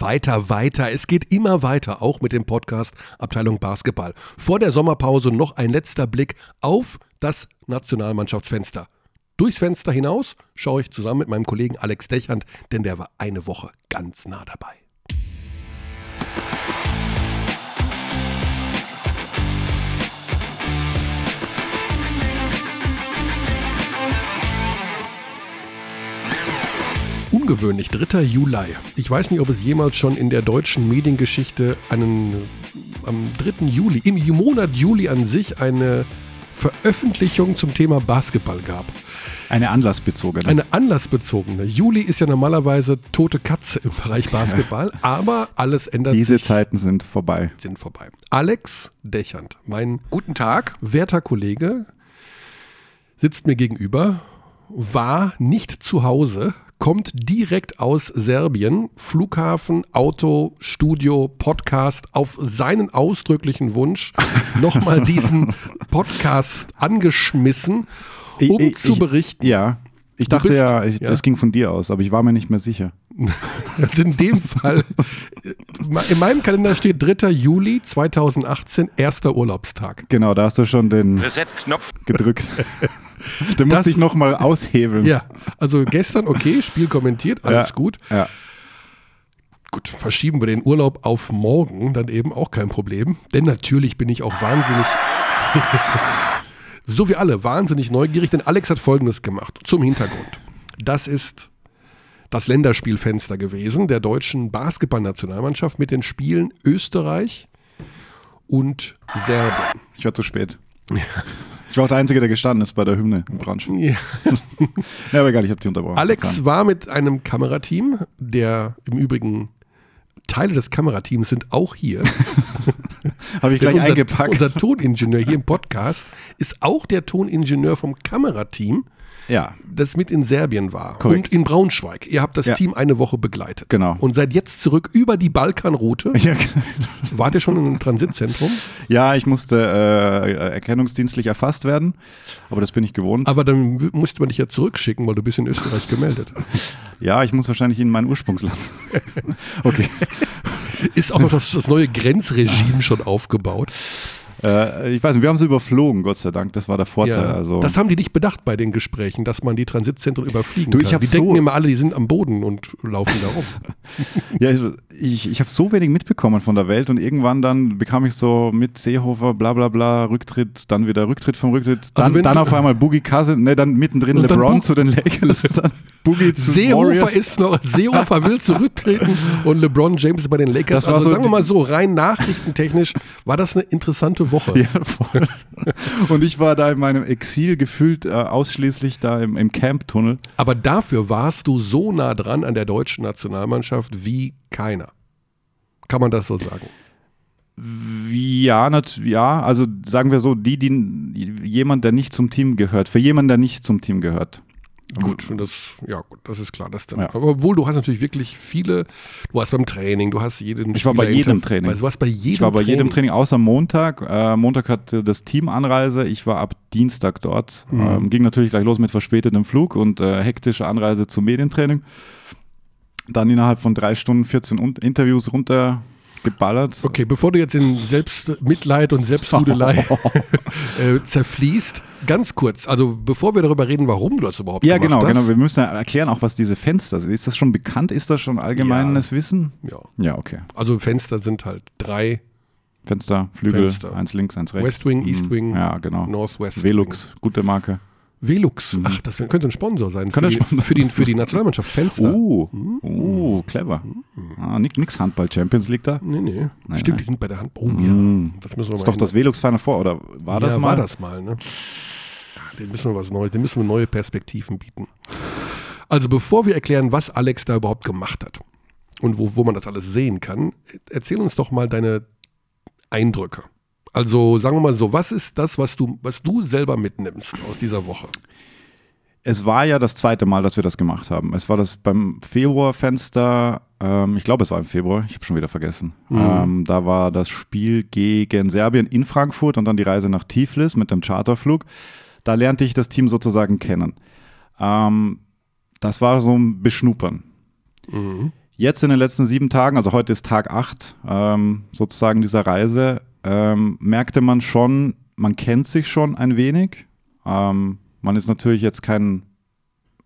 Weiter, weiter. Es geht immer weiter, auch mit dem Podcast Abteilung Basketball. Vor der Sommerpause noch ein letzter Blick auf das Nationalmannschaftsfenster. Durchs Fenster hinaus schaue ich zusammen mit meinem Kollegen Alex Dechand, denn der war eine Woche ganz nah dabei. Ungewöhnlich, 3. Juli. Ich weiß nicht, ob es jemals schon in der deutschen Mediengeschichte einen, am 3. Juli, im Monat Juli an sich, eine Veröffentlichung zum Thema Basketball gab. Eine anlassbezogene. Eine anlassbezogene. Juli ist ja normalerweise tote Katze im Bereich Basketball, aber alles ändert Diese sich. Diese Zeiten sind vorbei. Sind vorbei. Alex Dechand, mein guten Tag, werter Kollege, sitzt mir gegenüber, war nicht zu Hause, kommt direkt aus Serbien, Flughafen, Auto, Studio, Podcast, auf seinen ausdrücklichen Wunsch nochmal diesen Podcast angeschmissen, um ich, zu berichten. Ich, ja, ich dachte bist, ja, ich, ja, das ging von dir aus, aber ich war mir nicht mehr sicher. Also in dem Fall, in meinem Kalender steht 3. Juli 2018, erster Urlaubstag. Genau, da hast du schon den Reset-Knopf gedrückt. Den musste ich nochmal aushebeln. Ja, also gestern, okay, Spiel kommentiert, alles ja, gut. Ja. Gut, verschieben wir den Urlaub auf morgen, dann eben auch kein Problem. Denn natürlich bin ich auch wahnsinnig, so wie alle, wahnsinnig neugierig, denn Alex hat Folgendes gemacht, zum Hintergrund. Das ist das Länderspielfenster gewesen der deutschen Basketballnationalmannschaft mit den Spielen Österreich und Serbien. Ich war zu spät. Ich war auch der Einzige, der gestanden ist bei der Hymne im Braunschweig. Ja. ja, aber egal, ich habe die unterbrochen. Alex war mit einem Kamerateam, der im Übrigen Teile des Kamerateams sind auch hier. Habe ich gleich unser, eingepackt. Unser Toningenieur hier im Podcast ist auch der Toningenieur vom Kamerateam ja. das mit in Serbien war Korrekt. und in Braunschweig. Ihr habt das Ja. Team eine Woche begleitet. Genau. Und seid jetzt zurück über die Balkanroute. Ja, Wart ihr schon in einem Transitzentrum? ja, ich musste äh, erkennungsdienstlich erfasst werden, aber das bin ich gewohnt. Aber dann musste man dich ja zurückschicken, weil du bist in Österreich gemeldet. ja, ich muss wahrscheinlich in mein Ursprungsland. okay. Ist auch noch das, das neue Grenzregime schon aufgebaut. Äh, ich weiß nicht, wir haben sie überflogen, Gott sei Dank. Das war der Vorteil. also. Das haben die nicht bedacht bei den Gesprächen, dass man die Transitzentren überfliegen Du, ich kann. Die so- denken immer alle, die sind am Boden und laufen da rum. Ja, ich, ich habe so wenig mitbekommen von der Welt und irgendwann dann bekam ich so mit Seehofer, bla bla bla, Rücktritt, dann wieder Rücktritt vom Rücktritt, dann, Also dann auf einmal Boogie Cousin, ne, dann mittendrin LeBron zu den Lakers, dann Boogie zu Seehofer Warriors. ist noch, Seehofer will zurücktreten und LeBron James ist bei den Lakers. Das war Also so sagen wir mal so, rein nachrichtentechnisch war das eine interessante Woche. Ja, voll. Und ich war da in meinem Exil gefühlt äh, ausschließlich da im, im Camp-Tunnel. Aber dafür warst du so nah dran an der deutschen Nationalmannschaft wie keiner. Kann man das so sagen? Ja, nat, ja, also sagen wir so, die, die jemand, der nicht zum Team gehört, für jemanden, der nicht zum Team gehört. Gut, und das, ja gut, das ist klar. Das dann. Ja. Aber obwohl du hast natürlich wirklich viele, du warst beim Training, du hast jeden Ich war bei jedem Training. Du warst bei jedem Ich war bei Training. jedem Training außer Montag. Äh, Montag hatte das Team Anreise. Ich war ab Dienstag dort. Mhm. Ähm, ging natürlich gleich los mit verspätetem Flug und äh, hektische Anreise zum Medientraining. Dann innerhalb von drei Stunden 14 Un Interviews runtergeballert. Okay, bevor du jetzt in Selbstmitleid und Selbsthudelei äh, zerfließt, ganz kurz, also bevor wir darüber reden, warum du das überhaupt Ja, gemacht genau, hast. genau. Wir müssen ja erklären auch, was diese Fenster sind. Ist das schon bekannt? Ist das schon allgemeines Wissen? Ja. Ja, okay. Also Fenster sind halt drei, Fenster, Flügel, Fenster. eins links, eins rechts. West Wing, East Mhm. Wing, Ja, genau. Northwest Velux, gute Marke. Velux, ach, das könnte ein Sponsor sein für Könnte die, ein Sponsor für, die, für die Nationalmannschaft Fenster. Oh, oh, clever. Ah, nix, nix Handball Champions League da. Nee, nee. Nein, Stimmt, nein. die sind bei der Hand. Oh Mm. ja, das müssen wir Ist mal doch das Velux Final Four, oder war das ja, mal? war das mal, ne? Ja, dem müssen wir was Neues, dem müssen wir neue Perspektiven bieten. Also bevor wir erklären, was Alex da überhaupt gemacht hat und wo, wo man das alles sehen kann, erzähl uns doch mal deine Eindrücke. Also sagen wir mal so, was ist das, was du, was du selber mitnimmst aus dieser Woche? Es war ja das zweite Mal, dass wir das gemacht haben. Es war das beim Februarfenster, ähm, ich glaube, es war im Februar, ich habe schon wieder vergessen. Mhm. Ähm, da war das Spiel gegen Serbien in Frankfurt und dann die Reise nach Tiflis mit dem Charterflug. Da lernte ich das Team sozusagen kennen. Ähm, das war so ein Beschnuppern. Mhm. jetzt in den letzten sieben Tagen, also heute ist Tag acht ähm, sozusagen dieser Reise, ähm, merkte man schon, man kennt sich schon ein wenig. Ähm, man ist natürlich jetzt kein,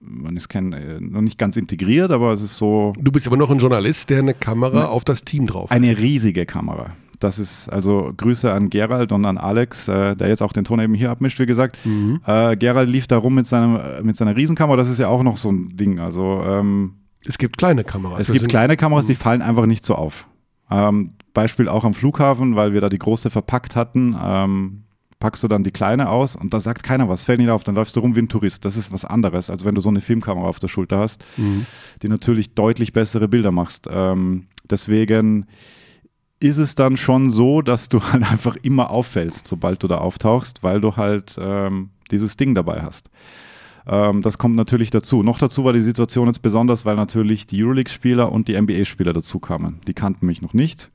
man ist kein, äh, noch nicht ganz integriert, aber es ist so. Du bist aber noch ein Journalist, der eine Kamera ne, auf das Team drauf hat. Eine riesige Kamera. Das ist also Grüße an Gerald und an Alex, äh, der jetzt auch den Ton eben hier abmischt, wie gesagt. Mhm. Äh, Gerald lief da rum mit, seinem, mit seiner Riesenkamera, das ist ja auch noch so ein Ding. Also ähm, es gibt kleine Kameras. Es gibt kleine Kameras, die mhm. fallen einfach nicht so auf. Ähm, Beispiel auch am Flughafen, weil wir da die große verpackt hatten. Ähm, packst du dann die kleine aus und da sagt keiner was, fällt nicht auf, dann läufst du rum wie ein Tourist. Das ist was anderes, als wenn du so eine Filmkamera auf der Schulter hast, mhm. die natürlich deutlich bessere Bilder machst. Ähm, deswegen ist es dann schon so, dass du halt einfach immer auffällst, sobald du da auftauchst, weil du halt ähm, dieses Ding dabei hast. Ähm, das kommt natürlich dazu. Noch dazu war die Situation jetzt besonders, weil natürlich die Euroleague-Spieler und die NBA-Spieler dazu kamen. Die kannten mich noch nicht.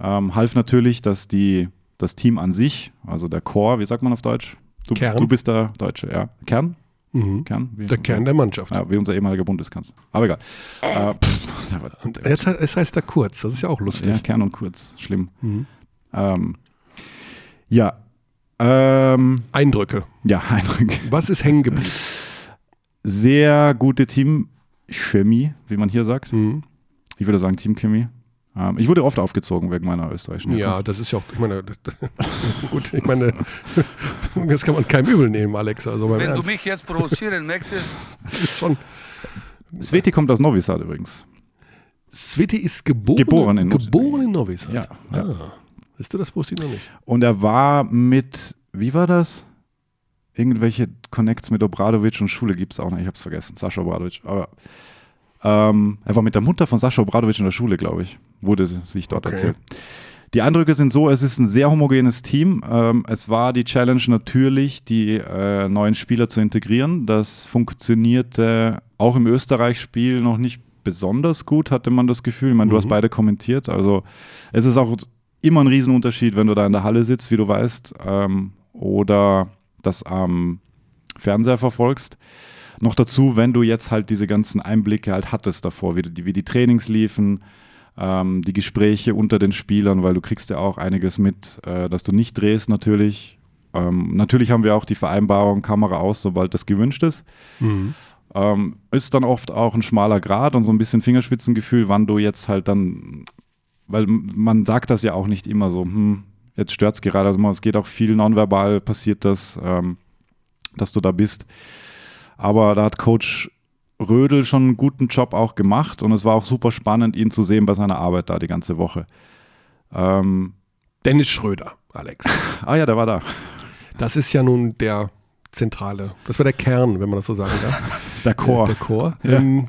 Ähm, half natürlich, dass die, das Team an sich, also der Core, wie sagt man auf Deutsch? Du, Kern. du bist der Deutsche, ja. Kern? Mhm. Kern? Wie, der Kern der Mannschaft. Ja, wie unser ehemaliger Bundeskanzler. Aber egal. Äh, äh jetzt heißt, es heißt er kurz, das ist ja auch lustig. Ja, Kern und kurz, schlimm. Mhm. Ähm, ja. Ähm, Eindrücke. Ja, Eindrücke. Was ist hängen geblieben? Sehr gute Teamchemie, wie man hier sagt. Mhm. Ich würde sagen Teamchemie. Ähm, ich wurde oft aufgezogen wegen meiner österreichischen Herkunft. Ja, das ist ja auch, ich meine, gut, ich meine, das kann man keinem übel nehmen, Alex. Also Wenn Ernst. du mich jetzt provozieren möchtest. Das ist schon. Sveti kommt aus Novi Sad übrigens. Sveti ist geboren, geboren in, geboren in Novi Sad. Ja. ja. Ah, du, das wusste ich noch nicht. Und er war mit, wie war das? Irgendwelche Connects mit Obradovic und Schule gibt es auch noch. Ich habe es vergessen. Sascha Obradovic. Aber ähm, er war mit der Mutter von Sascha Obradovic in der Schule, glaube ich. Wurde sich dort okay. erzählt. Die Eindrücke sind so, es ist ein sehr homogenes Team. Ähm, es war die Challenge natürlich, die äh, neuen Spieler zu integrieren. Das funktionierte auch im Österreich-Spiel noch nicht besonders gut, hatte man das Gefühl. Ich meine, mhm. du hast mhm. beide kommentiert. Also es ist auch immer ein Riesenunterschied, wenn du da in der Halle sitzt, wie du weißt, ähm, oder das am Fernseher verfolgst. Noch dazu, wenn du jetzt halt diese ganzen Einblicke halt hattest davor, wie die, wie die Trainings liefen, ähm, die Gespräche unter den Spielern, weil du kriegst ja auch einiges mit, äh, dass du nicht drehst natürlich. Ähm, natürlich haben wir auch die Vereinbarung Kamera aus, sobald das gewünscht ist. Mhm. Ähm, ist dann oft auch ein schmaler Grad und so ein bisschen Fingerspitzengefühl, wann du jetzt halt dann, weil man sagt das ja auch nicht immer so, hm, jetzt stört es gerade, also es geht auch viel nonverbal, passiert das, ähm, dass du da bist. Aber da hat Coach Rödel schon einen guten Job auch gemacht und es war auch super spannend, ihn zu sehen bei seiner Arbeit da die ganze Woche. Ähm, Dennis Schröder, Alex. ah ja, der war da. Das ist ja nun der zentrale, das war der Kern, wenn man das so sagen darf. der Chor. Der, der Chor. Ja. Ähm,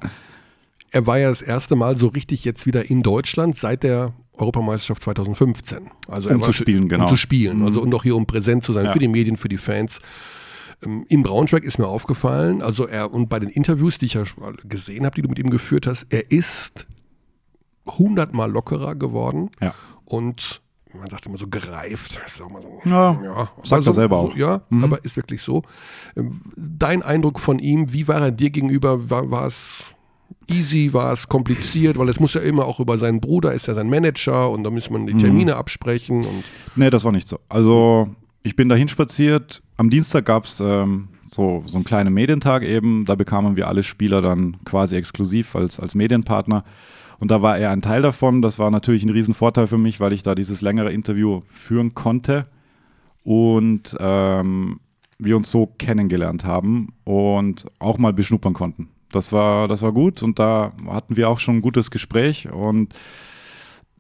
er war ja das erste Mal so richtig jetzt wieder in Deutschland seit der Europameisterschaft 2015. Also um zu spielen, genau. Um zu spielen, also mhm. und auch hier um präsent zu sein ja. für die Medien, für die Fans. Ähm, in Braunschweig ist mir aufgefallen, also er, und bei den Interviews, die ich ja gesehen habe, die du mit ihm geführt hast, er ist hundertmal lockerer geworden ja. und man sagt immer so gereift. Das ist auch mal so, ja, ja sagt also, er selber auch. So, ja, mhm. aber ist wirklich so. Ähm, dein Eindruck von ihm, wie war er dir gegenüber? War, war es easy, war es kompliziert? Weil es muss ja immer auch über seinen Bruder, ist ja sein Manager und da muss man die mhm. Termine mhm. absprechen. Und nee, das war nicht so. Also ich bin dahin spaziert. Am Dienstag gab es ähm, so, so einen kleinen Medientag eben. Da bekamen wir alle Spieler dann quasi exklusiv als, als Medienpartner. Und da war er ein Teil davon. Das war natürlich ein Riesenvorteil für mich, weil ich da dieses längere Interview führen konnte und ähm, wir uns so kennengelernt haben und auch mal beschnuppern konnten. Das war, das war gut und da hatten wir auch schon ein gutes Gespräch und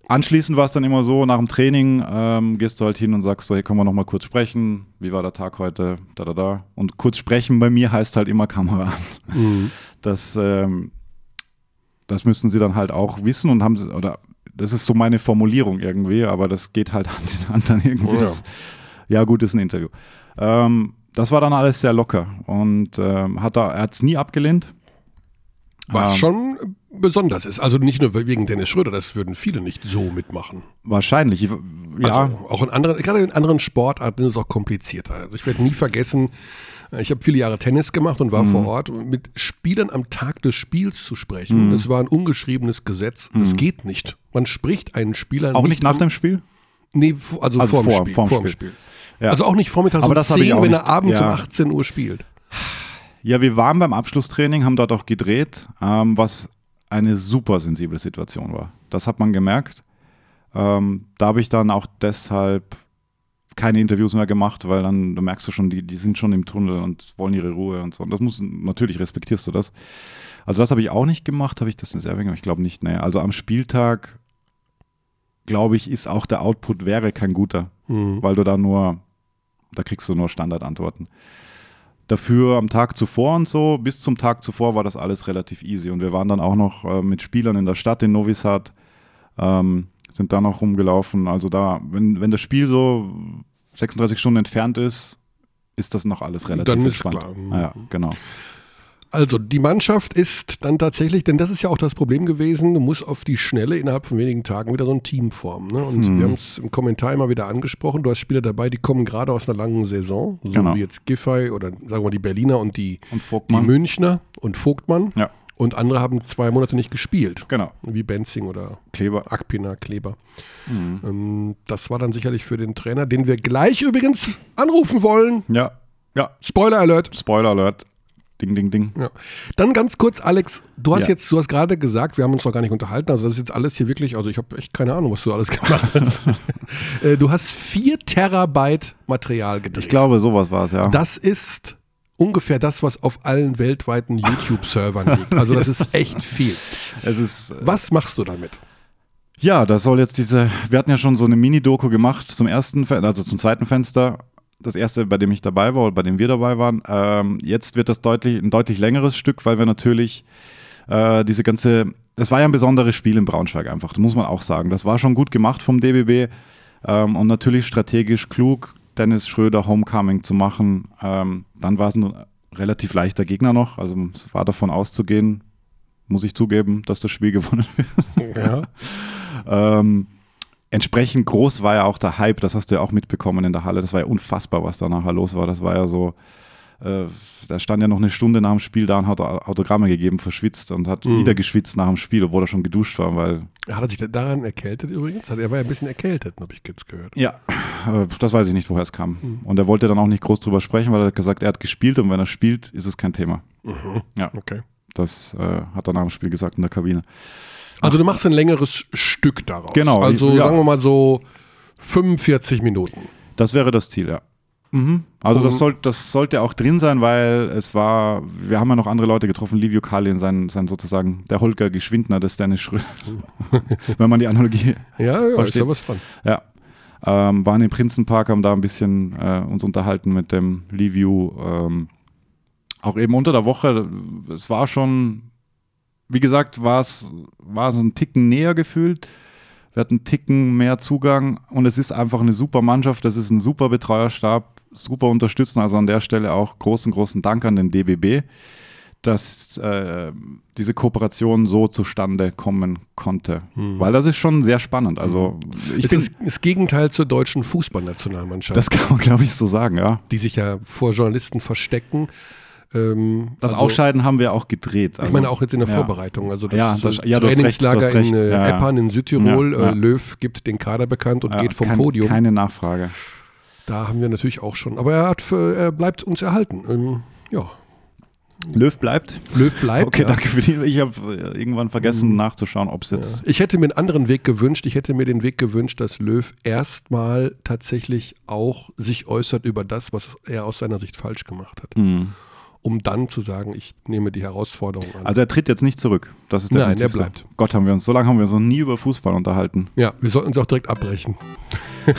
Anschließend war es dann immer so, nach dem Training ähm, gehst du halt hin und sagst so, hey, können wir noch mal kurz sprechen? Wie war der Tag heute? Da, da, da. Und kurz sprechen bei mir heißt halt immer Kamera. Mhm. Das, ähm, das müssen sie dann halt auch wissen und haben sie, oder das ist so meine Formulierung irgendwie, aber das geht halt Hand in Hand dann irgendwie. Oh, ja. Das, ja, gut, ist ein Interview. Ähm, das war dann alles sehr locker und ähm, hat er, er hat es nie abgelehnt. War es ähm, schon besonders ist. Also nicht nur wegen Dennis Schröder, das würden viele nicht so mitmachen. Wahrscheinlich, ja. Also auch in anderen, gerade in anderen Sportarten ist es auch komplizierter. Also ich werde nie vergessen, äh, ich habe viele Jahre Tennis gemacht und war Mhm. vor Ort. Mit Spielern am Tag des Spiels zu sprechen, das war ein ungeschriebenes Gesetz. Das geht nicht. Man spricht einen Spieler Mhm. auch nicht nach um- dem Spiel? Nee, also, Also vorm vor- Spiel. vorm vorm Spiel. Spiel. Ja. Also auch nicht vormittags Aber um das habe ich 10, auch wenn nicht- er abends ja. um 18 Uhr spielt. Ja, wir waren beim Abschlusstraining, haben dort auch gedreht, ähm, was eine super sensible Situation war. Das hat man gemerkt. Ähm, da habe ich dann auch deshalb keine Interviews mehr gemacht, weil dann, da merkst du schon, die, die sind schon im Tunnel und wollen ihre Ruhe und so. Und das muss, natürlich respektierst du das. Also das habe ich auch nicht gemacht, habe ich das in Serbien gemacht? Ich glaube nicht, nee. Also am Spieltag, glaube ich, ist auch der Output wäre kein guter, Mhm. weil du da nur, da kriegst du nur Standardantworten. Dafür am Tag zuvor und so, bis zum Tag zuvor war das alles relativ easy. Und wir waren dann auch noch äh, mit Spielern in der Stadt in Novi Sad, ähm, sind da noch rumgelaufen. Also da, wenn, wenn das Spiel so 36 Stunden entfernt ist, ist das noch alles relativ Dann ist entspannt. klar. Mhm. Ja, genau. Also die Mannschaft ist dann tatsächlich, denn das ist ja auch das Problem gewesen, du musst auf die Schnelle innerhalb von wenigen Tagen wieder so ein Team formen. Ne? Und Mhm. wir haben es im Kommentar immer wieder angesprochen, du hast Spieler dabei, die kommen gerade aus einer langen Saison, so Genau. wie jetzt Giffey oder sagen wir mal die Berliner und die, Und die? Münchner und Vogtmann. Ja, Und andere haben zwei Monate nicht gespielt, genau. wie Benzing oder Kleber. Akpina, Kleber. Mhm. Das war dann sicherlich für den Trainer, den wir gleich übrigens anrufen wollen. Ja, ja. Spoiler Alert. Spoiler Alert. Ding, ding, ding. Ja. Dann ganz kurz, Alex, du hast Ja. jetzt, du hast gerade gesagt, wir haben uns noch gar nicht unterhalten, also das ist jetzt alles hier wirklich, also ich habe echt keine Ahnung, was du alles gemacht hast. Äh, du hast vier Terabyte Material gedreht. Ich glaube, sowas war es, ja. Das ist ungefähr das, was auf allen weltweiten YouTube-Servern liegt. Also das ist echt viel. es ist, äh, Was machst du damit? Ja, das soll jetzt diese, wir hatten ja schon so eine Mini-Doku gemacht zum ersten, also zum zweiten Fenster. Das erste, bei dem ich dabei war oder bei dem wir dabei waren. Ähm, jetzt wird das deutlich, ein deutlich längeres Stück, weil wir natürlich äh, diese ganze, es war ja ein besonderes Spiel in Braunschweig einfach, das muss man auch sagen. Das war schon gut gemacht vom DBB ähm, und natürlich strategisch klug, Dennis Schröder Homecoming zu machen. Ähm, dann war es ein relativ leichter Gegner noch, also es war davon auszugehen, muss ich zugeben, dass das Spiel gewonnen wird. Ja. Ähm, entsprechend groß war ja auch der Hype, das hast du ja auch mitbekommen in der Halle. Das war ja unfassbar, was da nachher los war. Das war ja so, äh, da stand ja noch eine Stunde nach dem Spiel da und hat Autogramme gegeben, verschwitzt und hat Mhm. wieder geschwitzt nach dem Spiel, obwohl er schon geduscht war, weil, Hat er sich daran erkältet übrigens? Hat- Er war ja ein bisschen erkältet, habe ich jetzt gehört. ja, äh, das weiß ich nicht, woher es kam. Mhm. Und er wollte dann auch nicht groß drüber sprechen, weil er hat gesagt, er hat gespielt und wenn er spielt, ist es kein Thema. Mhm. Ja. Okay. Das äh, hat er nach dem Spiel gesagt in der Kabine. Also du machst ein längeres Stück daraus. Genau, Also ja. sagen wir mal so 45 Minuten. Das wäre das Ziel, ja. Mhm. Also das, Um- soll, das sollte auch drin sein, weil es war, wir haben ja noch andere Leute getroffen, Livio Kalin, sein, sein sozusagen der Holger Geschwindner des Dennis Schröder. Wenn man die Analogie, Ja, ja, ist Versteht. ja was dran. ja. Ähm, waren im Prinzenpark, haben da ein bisschen äh, uns unterhalten mit dem Livio. Ähm, auch eben unter der Woche, es war schon, wie gesagt, war es ein Ticken näher gefühlt. Wir hatten einen Ticken mehr Zugang und es ist einfach eine super Mannschaft, das ist ein super Betreuerstab, super unterstützen. Also an der Stelle auch großen, großen Dank an den DBB, dass äh, diese Kooperation so zustande kommen konnte. Weil das ist schon sehr spannend. Also ich Es bin, ist das Gegenteil zur deutschen Fußballnationalmannschaft, das kann man, glaube ich, so sagen, ja. die sich ja vor Journalisten verstecken. Ähm, Das also, Ausscheiden haben wir auch gedreht. Ich meine auch jetzt in der ja. Vorbereitung. Also das, Ja, das- äh, ja, recht, Trainingslager recht. in äh, Ja, ja. Eppan in Südtirol. Ja, ja. Äh, Löw gibt den Kader bekannt und Ja, geht vom kein, Podium. Keine Nachfrage. Da haben wir natürlich auch schon. Aber er, hat für, er bleibt uns erhalten. Ähm, ja, Löw bleibt. Löw bleibt. Okay, ja. Mhm. danke für die. Ich habe irgendwann vergessen nachzuschauen, ob es jetzt. Ich hätte mir einen anderen Weg gewünscht. Ich hätte mir den Weg gewünscht, dass Löw erstmal tatsächlich auch sich äußert über das, was er aus seiner Sicht falsch gemacht hat. Hm. Um dann zu sagen, ich nehme die Herausforderung an. Also er tritt jetzt nicht zurück. Das ist Nein, definitiv er bleibt. So. Gott, haben wir uns so lange haben wir uns noch nie über Fußball unterhalten. ja, wir sollten uns auch direkt abbrechen.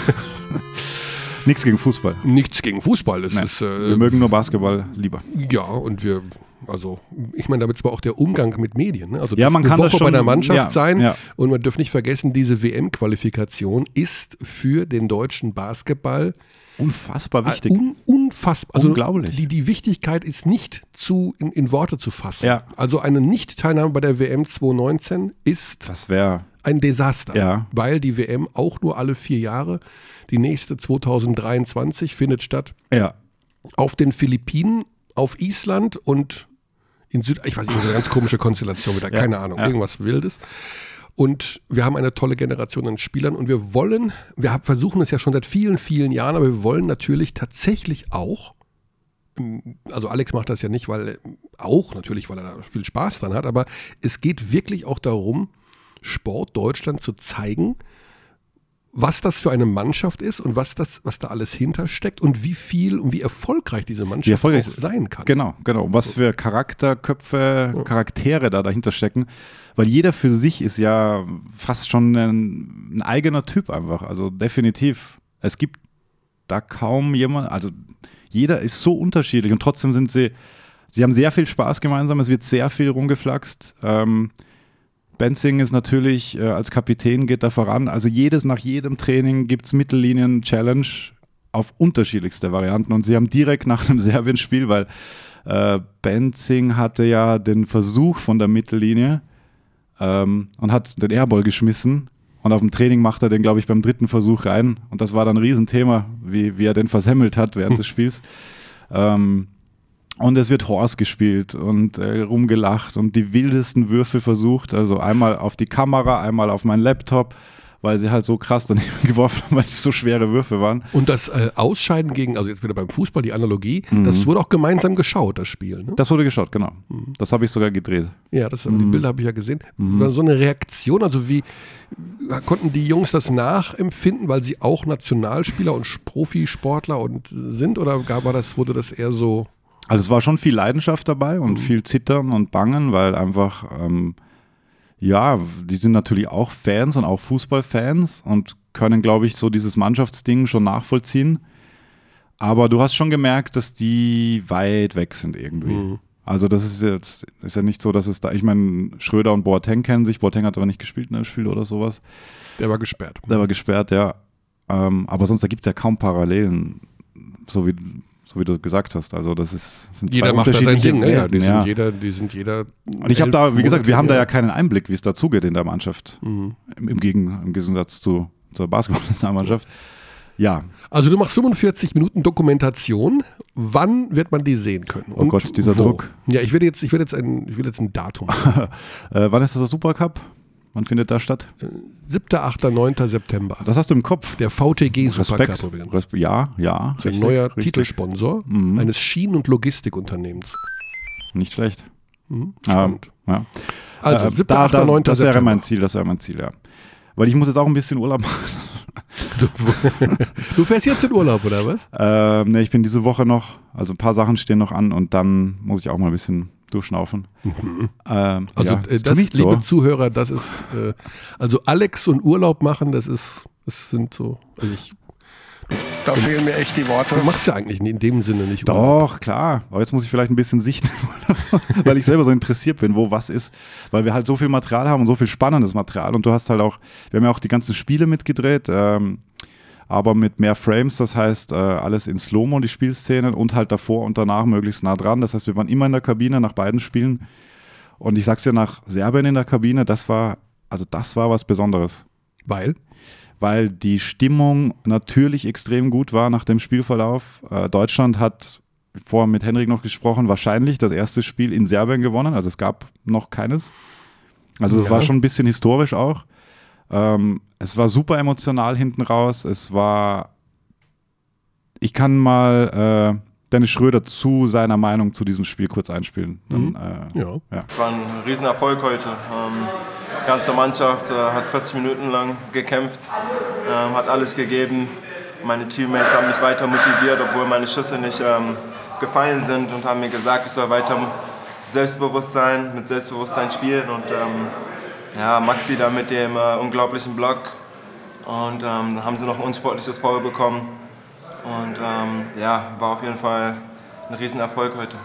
Nichts gegen Fußball. Nichts gegen Fußball. Es ist, Wir äh, mögen nur Basketball lieber. ja, und wir Also ich meine damit zwar auch der Umgang mit Medien. Ne? Also Ja, das man kann das Woche bei schon- der Mannschaft ja, sein ja. und man darf nicht vergessen, diese WM-Qualifikation ist für den deutschen Basketball Unfassbar wichtig. Un, unfassbar. Also Unglaublich. Die, die Wichtigkeit ist nicht zu, in, in Worte zu fassen. Ja. Also eine Nicht-Teilnahme bei der WM 2019 ist das wäre ein Desaster, Ja. weil die WM auch nur alle vier Jahre, die nächste 2023 findet statt ja. auf den Philippinen, auf Island und in Süd, ich weiß nicht, eine ganz komische Konstellation wieder, keine Ahnung, irgendwas Wildes. Und wir haben eine tolle Generation an Spielern und wir wollen, wir versuchen es ja schon seit vielen, vielen Jahren, aber wir wollen natürlich tatsächlich auch, ähm, also Alex macht das ja nicht, weil auch natürlich, weil er da viel Spaß dran hat, aber es geht wirklich auch darum, Sport Deutschland zu zeigen, was das für eine Mannschaft ist und was das, was da alles hintersteckt und wie viel und wie erfolgreich diese Mannschaft Wie erfolgreich sein kann. Genau, genau. Was für Charakterköpfe, Charaktere da dahinter stecken. Weil jeder für sich ist ja fast schon ein, ein eigener Typ einfach. Also definitiv. Es gibt da kaum jemand, also jeder ist so unterschiedlich und trotzdem sind sie, sie haben sehr viel Spaß gemeinsam, es wird sehr viel rumgeflaxt. Ähm, Benzing ist natürlich äh, als Kapitän geht da voran. Also jedes nach jedem Training gibt es Mittellinien-Challenge auf unterschiedlichste Varianten. Und sie haben direkt nach dem Serbien-Spiel, weil äh, Benzing hatte ja den Versuch von der Mittellinie ähm, und hat den Airball geschmissen. Und auf dem Training macht er den, glaube ich, beim dritten Versuch rein. Und das war dann ein Riesenthema, wie, wie er den versemmelt hat während des Spiels. Ähm, und es wird Horse gespielt und äh, rumgelacht und die wildesten Würfe versucht. Also einmal auf die Kamera, einmal auf meinen Laptop, weil sie halt so krass daneben geworfen haben, weil es so schwere Würfe waren. Und das äh, Ausscheiden gegen, also jetzt wieder beim Fußball, die Analogie, Mhm. das wurde auch gemeinsam geschaut, das Spiel. Ne? Das wurde geschaut, genau. Das habe ich sogar gedreht. Ja, das, Mhm. die Bilder habe ich ja gesehen. War so eine Reaktion, also wie konnten die Jungs das nachempfinden, weil sie auch Nationalspieler und Profisportler und sind oder gab war das, wurde das eher so Also es war schon viel Leidenschaft dabei und viel Zittern und Bangen, weil einfach, ähm, ja, die sind natürlich auch Fans und auch Fußballfans und können, glaube ich, so dieses Mannschaftsding schon nachvollziehen. Aber du hast schon gemerkt, dass die weit weg sind irgendwie. Mhm. Also das ist jetzt ist ja nicht so, dass es da, ich meine, Schröder und Boateng kennen sich, Boateng hat aber nicht gespielt in dem Spiel oder sowas. Der war gesperrt. Der war gesperrt, ja. Ähm, aber sonst, da gibt es ja kaum Parallelen, so wie, so wie du gesagt hast. Also das ist sind Jeder zwei macht da sein Ding, ne? ja, die, ja. Sind jeder, die sind jeder. Und ich habe da, wie gesagt, wir haben da ja keinen Einblick, wie es dazugeht in der Mannschaft. Mhm. Im, im, Gegen, Im Gegensatz zu, zur Basketballnationalmannschaft. Ja, Also du machst 45 Minuten Dokumentation. Wann wird man die sehen können? Oh Gott, dieser wo? Druck. Ja, ich werde jetzt, ich werde jetzt ein, ich will jetzt ein Datum. äh, wann ist das der Supercup? Wann findet das statt? 7., 8., 9. September. Das hast du im Kopf. Der VTG Supercup Respekt. übrigens. Respe ja, ja. Das ist ein neuer richtig. Titelsponsor Mhm. eines Schienen- und Logistikunternehmens. Nicht schlecht. Mhm. Spannend. Ähm, ja. also Äh, 7., da, 8., da, 9. Das wäre mein Ziel, das wäre mein Ziel, ja. Weil ich muss jetzt auch ein bisschen Urlaub machen. Du, du fährst jetzt in Urlaub, oder was? Ähm, ne, ich bin diese Woche noch, also ein paar Sachen stehen noch an und dann muss ich auch mal ein bisschen durchschnaufen. Ähm, Also ja, äh, das, nicht liebe so. Zuhörer, das ist, äh, also Alex und Urlaub machen, das ist, das sind so, also ich, Da fehlen mir echt die Worte. du machst ja eigentlich in dem Sinne nicht Urlaub. Doch, klar. Aber jetzt muss ich vielleicht ein bisschen sichten, weil ich selber so interessiert bin, wo was ist. Weil wir halt so viel Material haben und so viel spannendes Material. Und du hast halt auch, wir haben ja auch die ganzen Spiele mitgedreht, ähm, aber mit mehr Frames, das heißt äh, alles in Slow-Mo, die Spielszenen und halt davor und danach möglichst nah dran. Das heißt, wir waren immer in der Kabine nach beiden Spielen. Und ich sag's dir, nach Serbien in der Kabine, das war, also das war was Besonderes Weil? weil die Stimmung natürlich extrem gut war nach dem Spielverlauf. Äh, Deutschland hat vorher mit Henrik noch gesprochen, wahrscheinlich das erste Spiel in Serbien gewonnen. Also es gab noch keines. Also es Ja. war schon ein bisschen historisch auch. Ähm, es war super emotional hinten raus. Es war, ich kann mal äh, Dennis Schröder zu seiner Meinung zu diesem Spiel kurz einspielen. Dann, äh, Ja. Es war ein Riesenerfolg heute. Ähm, die ganze Mannschaft äh, hat 40 Minuten lang gekämpft, ähm, hat alles gegeben. Meine Teammates haben mich weiter motiviert, obwohl meine Schüsse nicht ähm, gefallen sind und haben mir gesagt, ich soll weiter Selbstbewusstsein, mit Selbstbewusstsein spielen. Und ähm, ja, Maxi da mit dem äh, unglaublichen Block. Und ähm, dann haben sie noch ein unsportliches Foul bekommen. Und ähm, ja, war auf jeden Fall ein Riesenerfolg heute.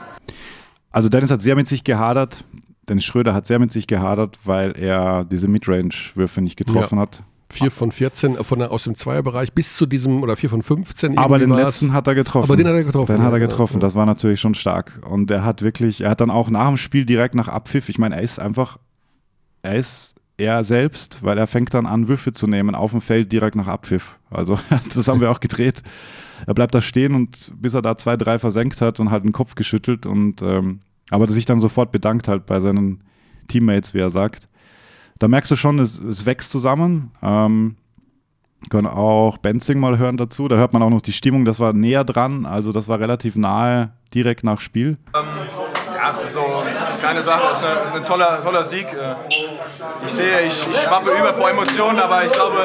Also Dennis hat sehr mit sich gehadert. Dennis Schröder hat sehr mit sich gehadert, weil er diese Midrange-Würfe nicht getroffen hat. 4 von 14 äh, von der, aus dem Zweierbereich bis zu diesem oder 4 von 15. Aber den war's. letzten hat er getroffen. Aber den hat er getroffen, Den hat er ja, getroffen. ja. Das war natürlich schon stark. Und er hat wirklich, er hat dann auch nach dem Spiel direkt nach Abpfiff, ich meine, er ist einfach, er ist er selbst, weil er fängt dann an, Würfe zu nehmen auf dem Feld direkt nach Abpfiff. Also das haben wir auch gedreht. Er bleibt da stehen und bis er da zwei, drei versenkt hat und halt den Kopf geschüttelt und ähm, aber sich dann sofort bedankt halt bei seinen Teammates, wie er sagt. Da merkst du schon, es, es wächst zusammen. Ähm, können auch Benzing mal hören dazu. Da hört man auch noch die Stimmung, das war näher dran, also das war relativ nahe, direkt nach Spiel. Ja, so keine Sache, das ist ein, toller, toller Sieg. Äh, Ich sehe, ich, ich schwappe über vor Emotionen, aber ich glaube,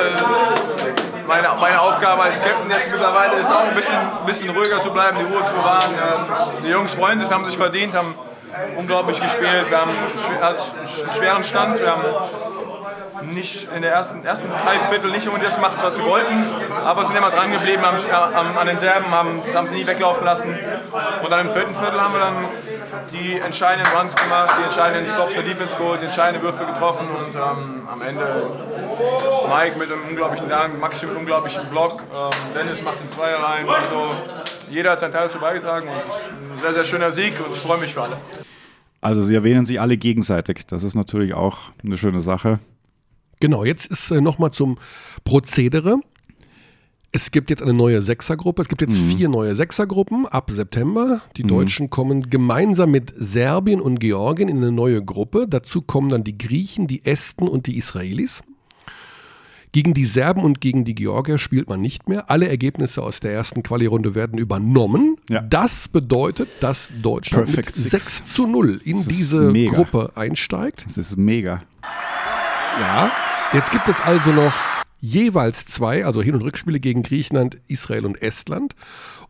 meine, meine Aufgabe als Captain jetzt mittlerweile ist auch ein bisschen, bisschen ruhiger zu bleiben, die Ruhe zu bewahren. Ähm, Die Jungs freuen sich, haben sich verdient, haben unglaublich gespielt. Wir haben einen schweren Stand. Wir haben nicht in den ersten, ersten drei Viertel nicht unbedingt das gemacht, was sie wollten, aber sind immer dran geblieben haben, haben, an den Serben, haben, haben sie nie weglaufen lassen. Und dann im vierten Viertel haben wir dann die entscheidenden Runs gemacht, die entscheidenden Stops der Defense geholt, die entscheidenden Würfe getroffen und ähm, am Ende Mike mit einem unglaublichen Dank, Max mit einem unglaublichen Block, ähm, Dennis macht den Zweier rein. Also jeder hat seinen Teil dazu beigetragen und es ist ein sehr, sehr schöner Sieg und ich freue mich für alle. Also sie erwähnen sich alle gegenseitig. Das ist natürlich auch eine schöne Sache. Genau, jetzt ist äh, nochmal zum Prozedere. Es gibt jetzt eine neue Sechsergruppe. Es gibt jetzt vier neue Sechsergruppen ab September. Die Deutschen kommen gemeinsam mit Serbien und Georgien in eine neue Gruppe. Dazu kommen dann die Griechen, die Esten und die Israelis. Gegen die Serben und gegen die Georgier spielt man nicht mehr. Alle Ergebnisse aus der ersten Quali-Runde werden übernommen. Ja. Das bedeutet, dass Deutschland Perfect mit Six. 6 zu 0 in Das diese. Gruppe einsteigt. Das ist mega. Ja, jetzt gibt es also noch jeweils zwei, also Hin- und Rückspiele gegen Griechenland, Israel und Estland.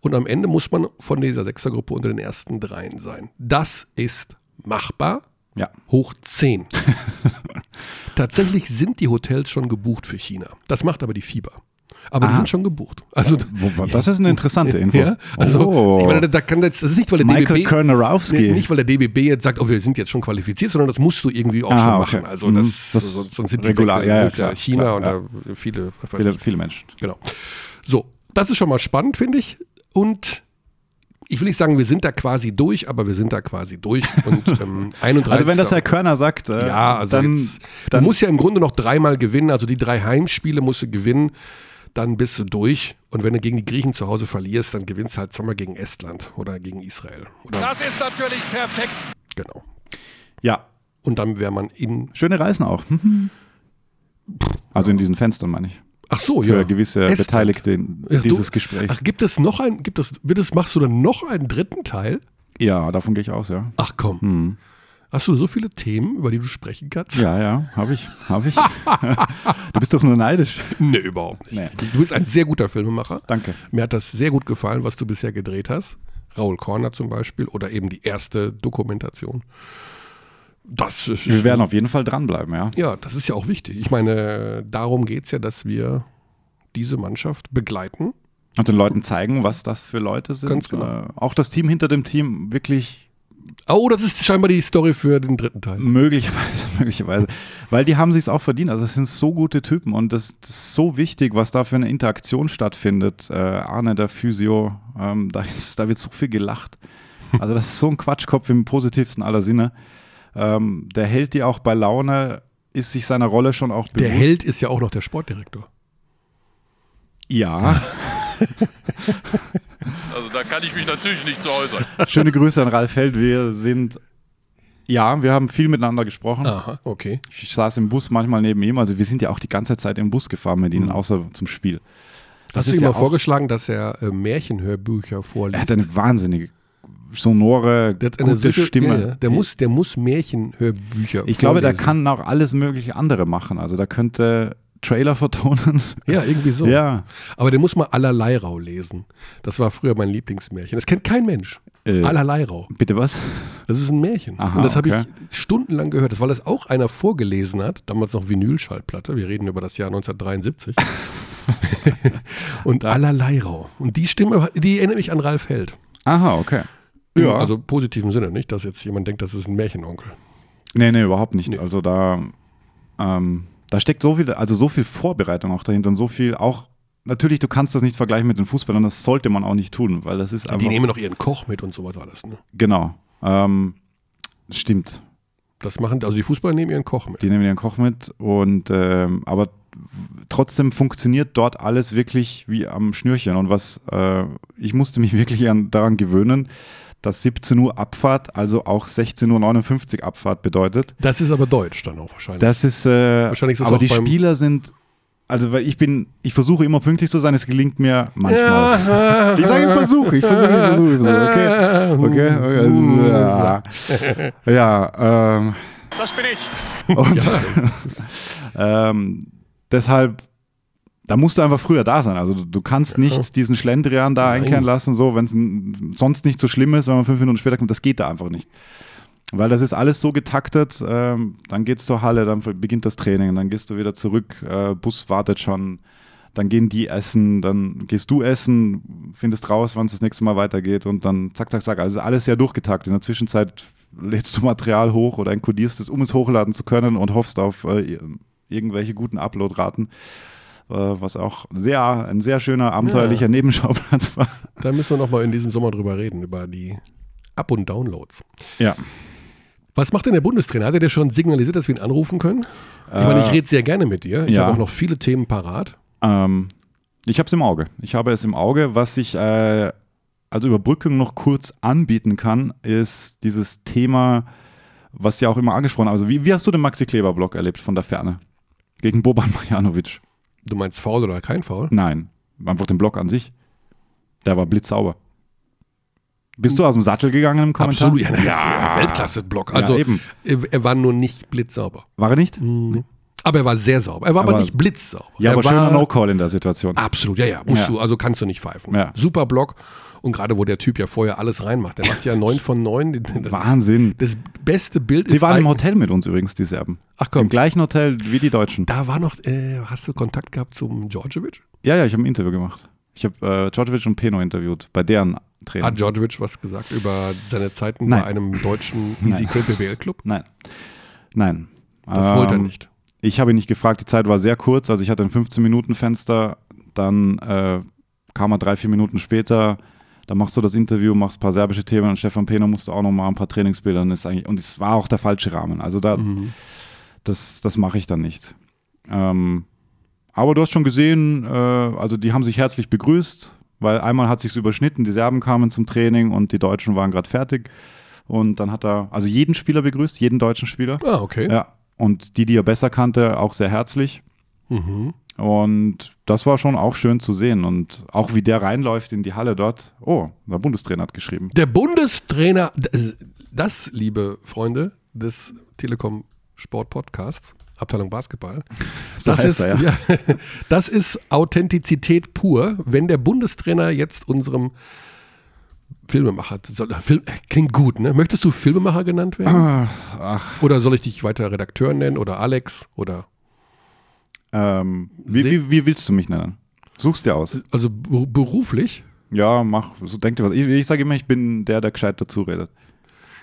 Und am Ende muss man von dieser Sechsergruppe unter den ersten dreien sein. Das ist machbar. Ja. Hoch 10. Tatsächlich sind die Hotels schon gebucht für China. Das macht aber die Fieber. Aber die Ah. sind schon gebucht. Also, Wo- Das ist eine interessante Info. ja, also Oh. ich meine, da- kann jetzt, das ist nicht, weil der Michael DBB. Nee, nicht, weil der DBB jetzt sagt, oh, wir sind jetzt schon qualifiziert, sondern das musst du irgendwie auch Aha, schon okay. machen. Also Mhm. das, Das sonst sonst sind die regular, weg. ja, ja, Das China klar, und da viele, viele, viele Menschen. Genau. So, das ist schon mal spannend, finde ich. Und ich will nicht sagen, wir sind da quasi durch, aber wir sind da quasi durch. Und ähm, 31. Also wenn das Herr Körner sagt, äh, ja, also dann, jetzt, dann du musst ja im Grunde noch dreimal gewinnen. Also die drei Heimspiele musst du gewinnen, dann bist du durch. Und wenn du gegen die Griechen zu Hause verlierst, dann gewinnst du halt zweimal gegen Estland oder gegen Israel. Oder, Das ist natürlich perfekt. genau. ja, Und dann wäre man in. schöne Reisen auch. Mhm. Also in diesen Fenstern meine ich. Ach so, Für ja. gewisse Estland. Beteiligte in Ja, du- dieses Gespräch. Ach, gibt es noch ein, gibt es, wird es, machst du dann noch einen dritten Teil? Ja, davon gehe ich aus, ja. Ach komm. Hast du so viele Themen, über die du sprechen kannst? Ja, ja, habe ich, habe ich. du bist doch nur neidisch. Nee, überhaupt nicht. Nee. Du bist ein sehr guter Filmemacher. Danke. Mir hat das sehr gut gefallen, was du bisher gedreht hast. Raoul Korner zum Beispiel oder eben die erste Dokumentation. Das ist, Wir werden auf jeden Fall dranbleiben, ja. ja, das ist ja auch wichtig. Ich meine, darum geht es ja, dass wir diese Mannschaft begleiten. Und den Leuten zeigen, was das für Leute sind. Ganz genau. Äh, auch das Team hinter dem Team wirklich Oh, das ist scheinbar die Story für den dritten Teil. möglicherweise, möglicherweise. Weil die haben sich auch verdient. Also es sind so gute Typen und das, das ist so wichtig, was da für eine Interaktion stattfindet. Äh, Arne, der Physio, ähm, da, ist, da wird so viel gelacht. Also das ist so ein Quatschkopf im positivsten aller Sinne. Ähm, der hält die auch bei Laune, ist sich seiner Rolle schon auch bewusst. Der Held ist ja auch noch der Sportdirektor. Ja. Da kann ich mich natürlich nicht zu äußern. Schöne Grüße an Ralf Held. Wir sind, ja, wir haben viel miteinander gesprochen. Aha, okay. Ich saß im Bus manchmal neben ihm. Also wir sind ja auch die ganze Zeit im Bus gefahren mit Mhm. ihnen, außer zum Spiel. Hast du ihm ja mal vorgeschlagen, dass er äh, Märchenhörbücher vorliest? Er hat eine wahnsinnige, sonore, Der hat eine gute Sitte- Stimme. Ja. Der, muss, der muss Märchenhörbücher ich glaube, der vorlesen. kann auch alles mögliche andere machen. Also der könnte Trailer vertonen. Ja, irgendwie so. Ja. Aber der muss mal Allerleirau lesen. Das war früher mein Lieblingsmärchen. Das kennt kein Mensch. Äh. Allerleirau. Bitte was? Das ist ein Märchen. Aha, Und das habe okay. ich stundenlang gehört. Das, weil das auch einer vorgelesen hat. Damals noch Vinylschallplatte. Wir reden über das Jahr 1973. Und Allerleirau. Und die Stimme, die erinnert mich an Ralf Held. Aha, okay. Ja. Also positiven Sinne, nicht, dass jetzt jemand denkt, das ist ein Märchenonkel. Nee, nee, überhaupt nicht. Nee. Also da, ähm, da steckt so viel, also so viel Vorbereitung auch dahinter und so viel auch, natürlich, du kannst das nicht vergleichen mit den Fußballern, das sollte man auch nicht tun, weil das ist Die einfach, nehmen noch ihren Koch mit und sowas alles. Ne? genau, ähm, stimmt. Das machen, also die Fußballer nehmen ihren Koch mit. Die nehmen ihren Koch mit und ähm, aber trotzdem funktioniert dort alles wirklich wie am Schnürchen. Und was äh, ich musste mich wirklich an, daran gewöhnen, dass 17 Uhr Abfahrt, also auch 16.59 Uhr Abfahrt bedeutet. Das ist aber deutsch dann auch wahrscheinlich. Das ist, äh, Wahrscheinlich ist das aber auch die Spieler sind, also weil ich bin, ich versuche immer pünktlich zu sein, es gelingt mir manchmal. Ich sage, ich versuche, ich versuche, ich versuche, ich versuche, okay, okay, okay, ja, ja ähm, Das bin ich. und ähm, deshalb, da musst du einfach früher da sein. Also du, du kannst nicht diesen Schlendrian da Nein. einkehren lassen, so wenn es sonst nicht so schlimm ist, wenn man fünf Minuten später kommt. Das geht da einfach nicht. Weil das ist alles so getaktet, ähm, dann geht's zur Halle, dann beginnt das Training, dann gehst du wieder zurück, äh, Bus wartet schon, dann gehen die essen, dann gehst du essen, findest raus, wann es das nächste Mal weitergeht und dann zack, zack, zack. Also alles sehr durchgetaktet. In der Zwischenzeit lädst du Material hoch oder enkodierst es, um es hochladen zu können und hoffst auf äh, irgendwelche guten Uploadraten, was auch sehr, ein sehr schöner, abenteuerlicher Nebenschauplatz war. da müssen wir nochmal in diesem Sommer drüber reden, über die Up- und Downloads. Ja. Was macht denn der Bundestrainer? Hat er dir schon signalisiert, dass wir ihn anrufen können? Ich meine, ich rede sehr gerne mit dir. Ich ja. habe auch noch viele Themen parat. Ähm, ich habe es im Auge. Ich habe es im Auge. Was ich äh, als Überbrückung noch kurz anbieten kann, ist dieses Thema, was ja auch immer angesprochen Also wie, wie hast du den Maxi Kleber-Block erlebt von der Ferne? Gegen Boban Marjanovic? Du meinst faul oder kein faul? Nein, einfach den Block an sich. Der war blitzsauber. Bist du aus dem Sattel gegangen im Kommentar? Absolut, ja, ja. Weltklasse-Block. Also ja, eben. er, er war nur nicht blitzsauber. War er nicht? Aber er war sehr sauber. Er war aber, Aber- nicht blitzsauber. Ja, er aber war, schöner No-Call in der Situation. Absolut, ja, ja. Musst Ja. du, also kannst du nicht pfeifen. Ja. Super Block. Und gerade wo der Typ ja vorher alles reinmacht. Der macht ja neun von neun. Wahnsinn. Ist, das beste Bild Sie ist waren im Hotel mit uns übrigens, die Serben. Ach komm. Im gleichen Hotel wie die Deutschen. Da war noch, äh, hast du Kontakt gehabt zum Djordjevic? Ja, ja, ich habe ein Interview gemacht. Ich habe äh, Djordjevic und Peno interviewt, bei deren Training. Hat Djordjevic was gesagt über seine Zeiten Nein. bei einem deutschen Risiko BWL-Club? Nein. Nein. Das Ähm, wollte er nicht. Ich habe ihn nicht gefragt, die Zeit war sehr kurz, also ich hatte ein 15-Minuten-Fenster, dann äh, kam er drei, vier Minuten später, dann machst du das Interview, machst ein paar serbische Themen und Stefan Peno musste auch noch mal ein paar Trainingsbilder und, ist eigentlich, und es war auch der falsche Rahmen. Also da, Mhm. das, das mache ich dann nicht. Ähm, aber du hast schon gesehen, äh, also die haben sich herzlich begrüßt, weil einmal hat sich's überschnitten, die Serben kamen zum Training und die Deutschen waren gerade fertig. Und dann hat er also jeden Spieler begrüßt, jeden deutschen Spieler. Ah, okay. Ja. Und die, die er besser kannte, auch sehr herzlich. Mhm. Und das war schon auch schön zu sehen. Und auch wie der reinläuft in die Halle dort. Oh, der Bundestrainer hat geschrieben. Der Bundestrainer, das, das, liebe Freunde des Telekom Sport Podcasts, Abteilung Basketball, So das, heißt ist, er, ja. ja, das ist Authentizität pur, wenn der Bundestrainer jetzt unserem Filmemacher, soll, Film, klingt gut, ne? Möchtest du Filmemacher genannt werden? Ach, Oder soll ich dich weiter Redakteur nennen oder Alex oder ähm, wie, wie, wie willst du mich nennen? Such's dir aus. also ber- beruflich? Ja, mach, so denk dir was. Ich, ich sage immer, ich bin der, der gescheit dazu redet.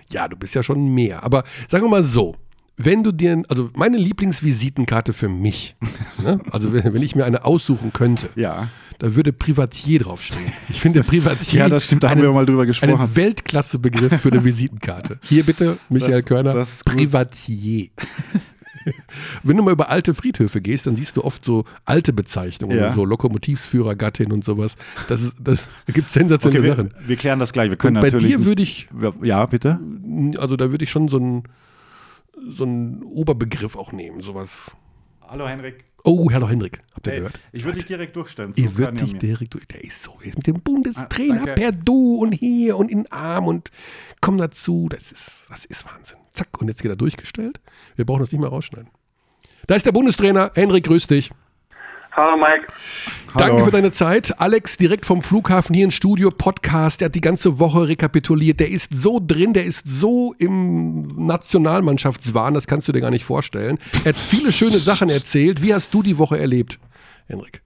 Ja, du bist ja schon mehr. Aber sagen wir mal so, wenn du dir, also meine Lieblingsvisitenkarte für mich, ne? also wenn, wenn ich mir eine aussuchen könnte, Ja. Da würde Privatier draufstehen. Ich finde Privatier Ja, das stimmt, da haben einen, wir mal drüber gesprochen. einen Weltklasse-Begriff für eine Visitenkarte. Hier bitte, Michael Das- Körner, das. Privatier. Wenn du mal über alte Friedhöfe gehst, dann siehst du oft so alte Bezeichnungen, Ja. so Lokomotivsführergattin und sowas. Das ist, das da gibt sensationelle wir, Sachen. wir klären das gleich. Wir Und können bei natürlich. dir würde ich, ja, bitte. also da würde ich schon so einen so einen Oberbegriff auch nehmen, sowas. Hallo Henrik. Oh, Herr Hendrik, habt ihr gehört? ich würde dich direkt durchstellen. Ihr wird dich direkt durch. Der ist so mit dem Bundestrainer Ah, per Du und hier und in den Arm und komm dazu. Das ist, das ist Wahnsinn. Zack, und jetzt geht er durchgestellt. Wir brauchen das nicht mehr rausschneiden. Da ist der Bundestrainer. Henrik, grüß dich. Hallo Mike. Danke für deine Zeit. Alex, direkt vom Flughafen hier im Studio, Podcast. Der hat die ganze Woche rekapituliert. Der ist so drin, der ist so im Nationalmannschaftswahn, das kannst du dir gar nicht vorstellen. Er hat viele schöne Sachen erzählt. Wie hast du die Woche erlebt, Henrik?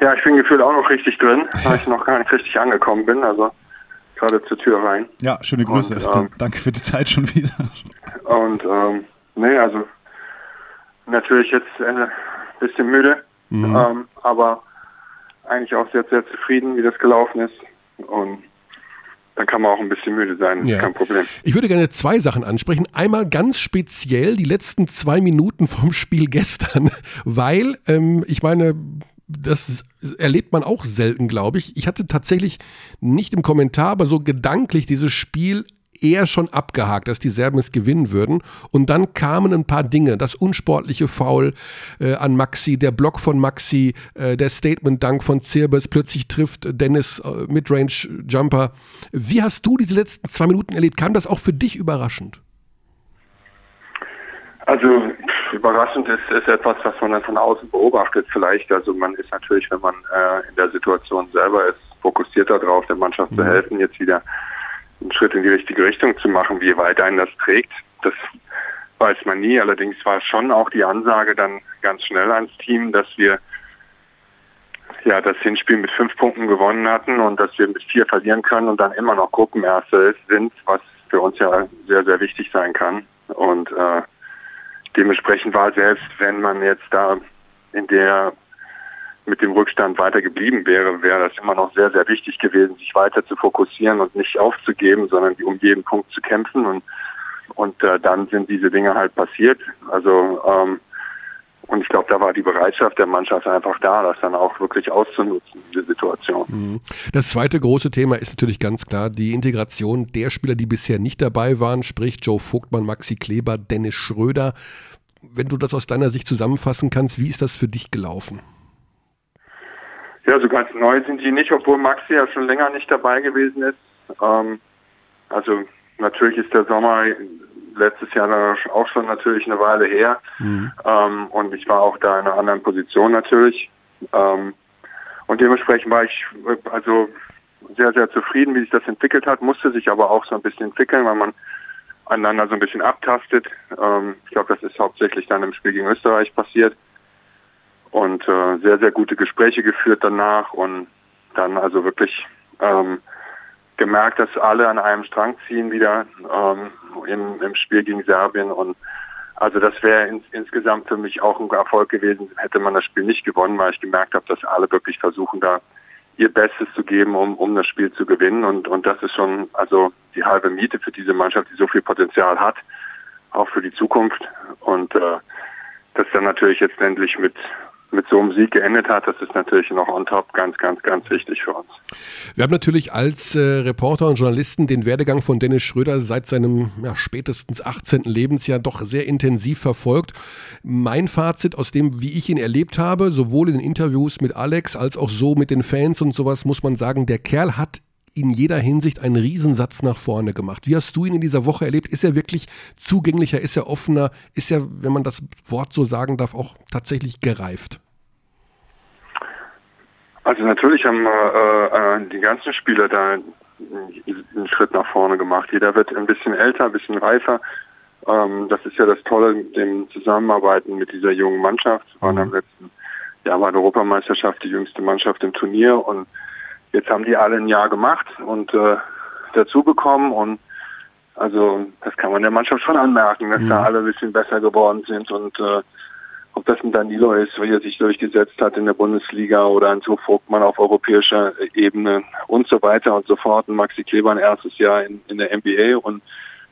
Ja, ich bin gefühlt auch noch richtig drin, weil ich noch gar nicht richtig angekommen bin. Also gerade zur Tür rein. Ja, schöne Grüße. Und, ähm, Danke für die Zeit schon wieder. Und ähm, nee, also natürlich jetzt ein äh, bisschen müde, Mhm. ähm, aber eigentlich auch sehr, sehr zufrieden, wie das gelaufen ist. Und dann kann man auch ein bisschen müde sein, Ja. kein Problem. Ich würde gerne zwei Sachen ansprechen. Einmal ganz speziell die letzten zwei Minuten vom Spiel gestern, weil ähm, ich meine, das erlebt man auch selten, glaube ich. Ich hatte tatsächlich nicht im Kommentar, aber so gedanklich dieses Spiel eher schon abgehakt, dass die Serben es gewinnen würden. Und dann kamen ein paar Dinge. Das unsportliche Foul äh, an Maxi, der Block von Maxi, äh, der Statement-Dank von Zirbes, plötzlich trifft Dennis äh, Midrange-Jumper. Wie hast du diese letzten zwei Minuten erlebt? Kam das auch für dich überraschend? Also überraschend ist, ist etwas, was man dann von außen beobachtet vielleicht. Also man ist natürlich, wenn man äh, in der Situation selber ist, fokussiert darauf, der Mannschaft zu helfen, jetzt wieder einen Schritt in die richtige Richtung zu machen. Wie weit einen das trägt, das weiß man nie. Allerdings war schon auch die Ansage dann ganz schnell ans Team, dass wir ja das Hinspiel mit fünf Punkten gewonnen hatten und dass wir mit vier verlieren können und dann immer noch Gruppenerste sind, was für uns ja sehr, sehr wichtig sein kann. Und äh, dementsprechend war selbst, wenn man jetzt da in der mit dem Rückstand weiter geblieben wäre, wäre das immer noch sehr, sehr wichtig gewesen, sich weiter zu fokussieren und nicht aufzugeben, sondern um jeden Punkt zu kämpfen. Und, und äh, dann sind diese Dinge halt passiert. Also ähm, und ich glaube, da war die Bereitschaft der Mannschaft einfach da, das dann auch wirklich auszunutzen, diese Situation. Das zweite große Thema ist natürlich ganz klar die Integration der Spieler, die bisher nicht dabei waren, sprich Joe Vogtmann, Maxi Kleber, Dennis Schröder. Wenn du das aus deiner Sicht zusammenfassen kannst, wie ist das für dich gelaufen? Ja, so ganz neu sind die nicht, obwohl Maxi ja schon länger nicht dabei gewesen ist. Ähm, also natürlich ist der Sommer letztes Jahr auch schon natürlich eine Weile her. Ähm, und ich war auch da in einer anderen Position natürlich. Ähm, und dementsprechend war ich also sehr, sehr zufrieden, wie sich das entwickelt hat, musste sich aber auch so ein bisschen entwickeln, weil man einander so ein bisschen abtastet. Ähm, ich glaube, das ist hauptsächlich dann im Spiel gegen Österreich passiert. Und äh, sehr, sehr gute Gespräche geführt danach und dann also wirklich ähm, gemerkt, dass alle an einem Strang ziehen wieder ähm, im, im Spiel gegen Serbien und also das wäre ins, insgesamt für mich auch ein Erfolg gewesen, hätte man das Spiel nicht gewonnen, weil ich gemerkt habe, dass alle wirklich versuchen, da ihr Bestes zu geben, um, um das Spiel zu gewinnen. Und, und das ist schon also die halbe Miete für diese Mannschaft, die so viel Potenzial hat, auch für die Zukunft. Und äh, das dann natürlich jetzt endlich mit, mit so einem Sieg geendet hat, das ist natürlich noch on top ganz, ganz, ganz wichtig für uns. Wir haben natürlich als äh, Reporter und Journalisten den Werdegang von Dennis Schröder seit seinem ja, spätestens 18. Lebensjahr doch sehr intensiv verfolgt. Mein Fazit aus dem, wie ich ihn erlebt habe, sowohl in den Interviews mit Alex als auch so mit den Fans und sowas, muss man sagen, der Kerl hat in jeder Hinsicht einen Riesensatz nach vorne gemacht. Wie hast du ihn in dieser Woche erlebt? Ist er wirklich zugänglicher? Ist er offener? Ist er, wenn man das Wort so sagen darf, auch tatsächlich gereift? Also natürlich haben äh, äh, die ganzen Spieler da einen Schritt nach vorne gemacht. Jeder wird ein bisschen älter, ein bisschen reifer. Ähm, das ist ja das Tolle mit dem Zusammenarbeiten mit dieser jungen Mannschaft. Wir waren am letzten Jahr bei der Europameisterschaft die jüngste Mannschaft im Turnier und jetzt haben die alle ein Jahr gemacht und äh, dazu bekommen und also das kann man der Mannschaft schon anmerken, dass da alle ein bisschen besser geworden sind und äh, ob das ein Danilo ist, wie er sich durchgesetzt hat in der Bundesliga oder ein Vogtmann auf europäischer Ebene und so weiter und so fort. Und Maxi Kleber ein erstes Jahr in, in der NBA und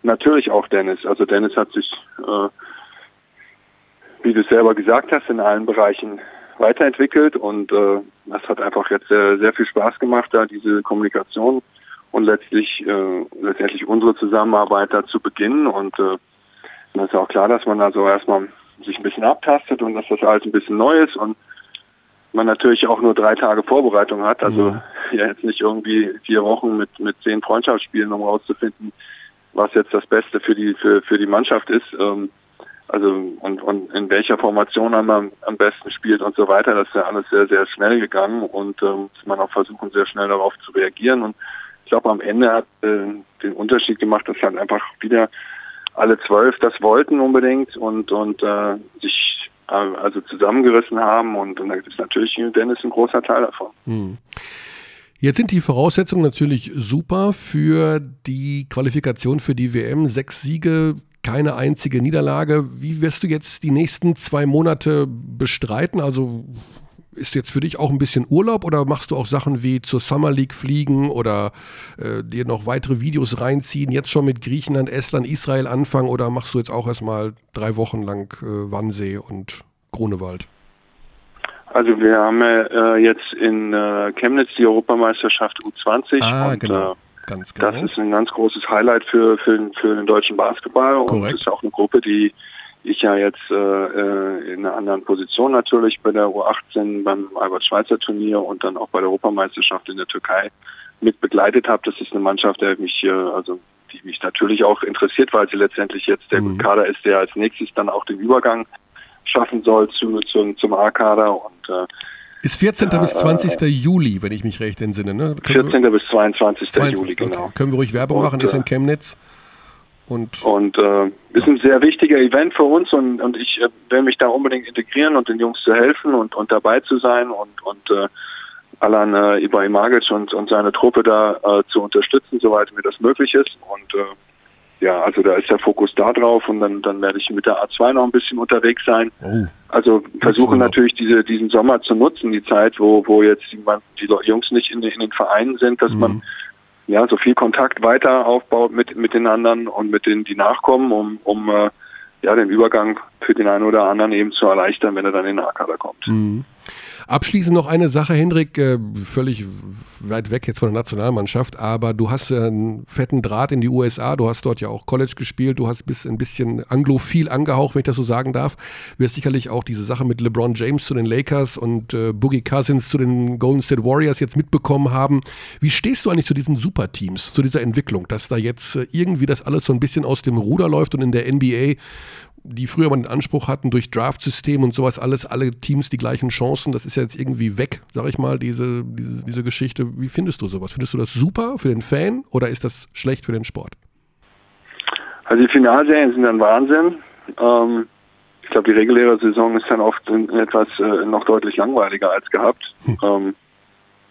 natürlich auch Dennis. Also Dennis hat sich, äh, wie du es selber gesagt hast, in allen Bereichen weiterentwickelt und äh, das hat einfach jetzt sehr, sehr viel Spaß gemacht, da diese Kommunikation und letztlich äh, letztendlich unsere Zusammenarbeit da zu beginnen und äh, das ist auch klar, dass man also erstmal sich ein bisschen abtastet und dass das alles ein bisschen neu ist und man natürlich auch nur drei Tage Vorbereitung hat, also ja jetzt nicht irgendwie vier Wochen mit mit zehn Freundschaftsspielen, um rauszufinden, was jetzt das Beste für die für für die Mannschaft ist, ähm, also und und in welcher Formation man am besten spielt und so weiter. Das ist ja alles sehr sehr schnell gegangen und ähm, muss man auch versuchen sehr schnell darauf zu reagieren und ich glaube am Ende hat äh, den Unterschied gemacht, dass halt einfach wieder alle zwölf das wollten unbedingt und und äh, sich äh, also zusammengerissen haben und, und da ist natürlich Dennis ein großer Teil davon. Hm. Jetzt sind die Voraussetzungen natürlich super für die Qualifikation für die WM. Sechs Siege, keine einzige Niederlage. Wie wirst du jetzt die nächsten zwei Monate bestreiten? Also ist jetzt für dich auch ein bisschen Urlaub oder machst du auch Sachen wie zur Summer League fliegen oder äh, dir noch weitere Videos reinziehen, jetzt schon mit Griechenland, Estland, Israel anfangen oder machst du jetzt auch erstmal drei Wochen lang äh, Wannsee und Grunewald? Also wir haben äh, jetzt in äh, Chemnitz die Europameisterschaft U20 Ah, und genau. Ganz genau. das ist ein ganz großes Highlight für, für, den- für den deutschen Basketball und Korrekt. das ist ja auch eine Gruppe, die ich ja jetzt äh, äh, in einer anderen Position natürlich bei der U18 beim Albert-Schweitzer-Turnier und dann auch bei der Europameisterschaft in der Türkei mit begleitet habe. Das ist eine Mannschaft, der mich äh, also die mich natürlich auch interessiert, weil sie letztendlich jetzt der Mhm. Kader ist, der als nächstes dann auch den Übergang schaffen soll zu, zum, zum A-Kader und äh, Ist 14. Ja, bis äh, 20. Juli, wenn ich mich recht entsinne. Ne? Können wir- 14. bis 22. 22, Juli, genau. okay. Können wir ruhig Werbung Und, machen, ist äh, in Chemnitz. Und Und äh, ist ein sehr wichtiger Event für uns und, und ich äh, will mich da unbedingt integrieren und den Jungs zu helfen und, und dabei zu sein und, und äh, Alan äh, Ibrahimagic und, und seine Truppe da äh, zu unterstützen, soweit mir das möglich ist. Und äh, ja, also da ist der Fokus da drauf und dann, dann werde ich mit der A2 noch ein bisschen unterwegs sein. oh, Also versuchen Urlaub. natürlich diese, diesen Sommer zu nutzen, die Zeit, wo, wo jetzt die, man- die Jungs nicht in, den- in den Vereinen sind, dass man Mhm. ja so viel Kontakt weiter aufbaut mit, mit den anderen und mit denen, die nachkommen, um, um äh, ja, den Übergang für den einen oder anderen eben zu erleichtern, wenn er dann in den A-Kader kommt. Mhm. Abschließend noch eine Sache, Hendrik, äh, völlig weit weg jetzt von der Nationalmannschaft, aber du hast äh, einen fetten Draht in die USA, du hast dort ja auch College gespielt, du hast bis ein bisschen anglophil angehaucht, wenn ich das so sagen darf. Wirst sicherlich auch diese Sache mit LeBron James zu den Lakers und äh, Boogie Cousins zu den Golden State Warriors jetzt mitbekommen haben. Wie stehst du eigentlich zu diesen Superteams, zu dieser Entwicklung, dass da jetzt irgendwie das alles so ein bisschen aus dem Ruder läuft und in der NBA die früher mal den Anspruch hatten, durch Draftsystem und sowas alles, alle Teams die gleichen Chancen, das ist ja jetzt irgendwie weg, sag ich mal, diese, diese, diese Geschichte. Wie findest du sowas? Findest du das super für den Fan oder ist das schlecht für den Sport? Also die Finalserien sind ein Wahnsinn. Ähm, ich glaube, die reguläre Saison ist dann oft etwas äh, noch deutlich langweiliger als gehabt, ähm,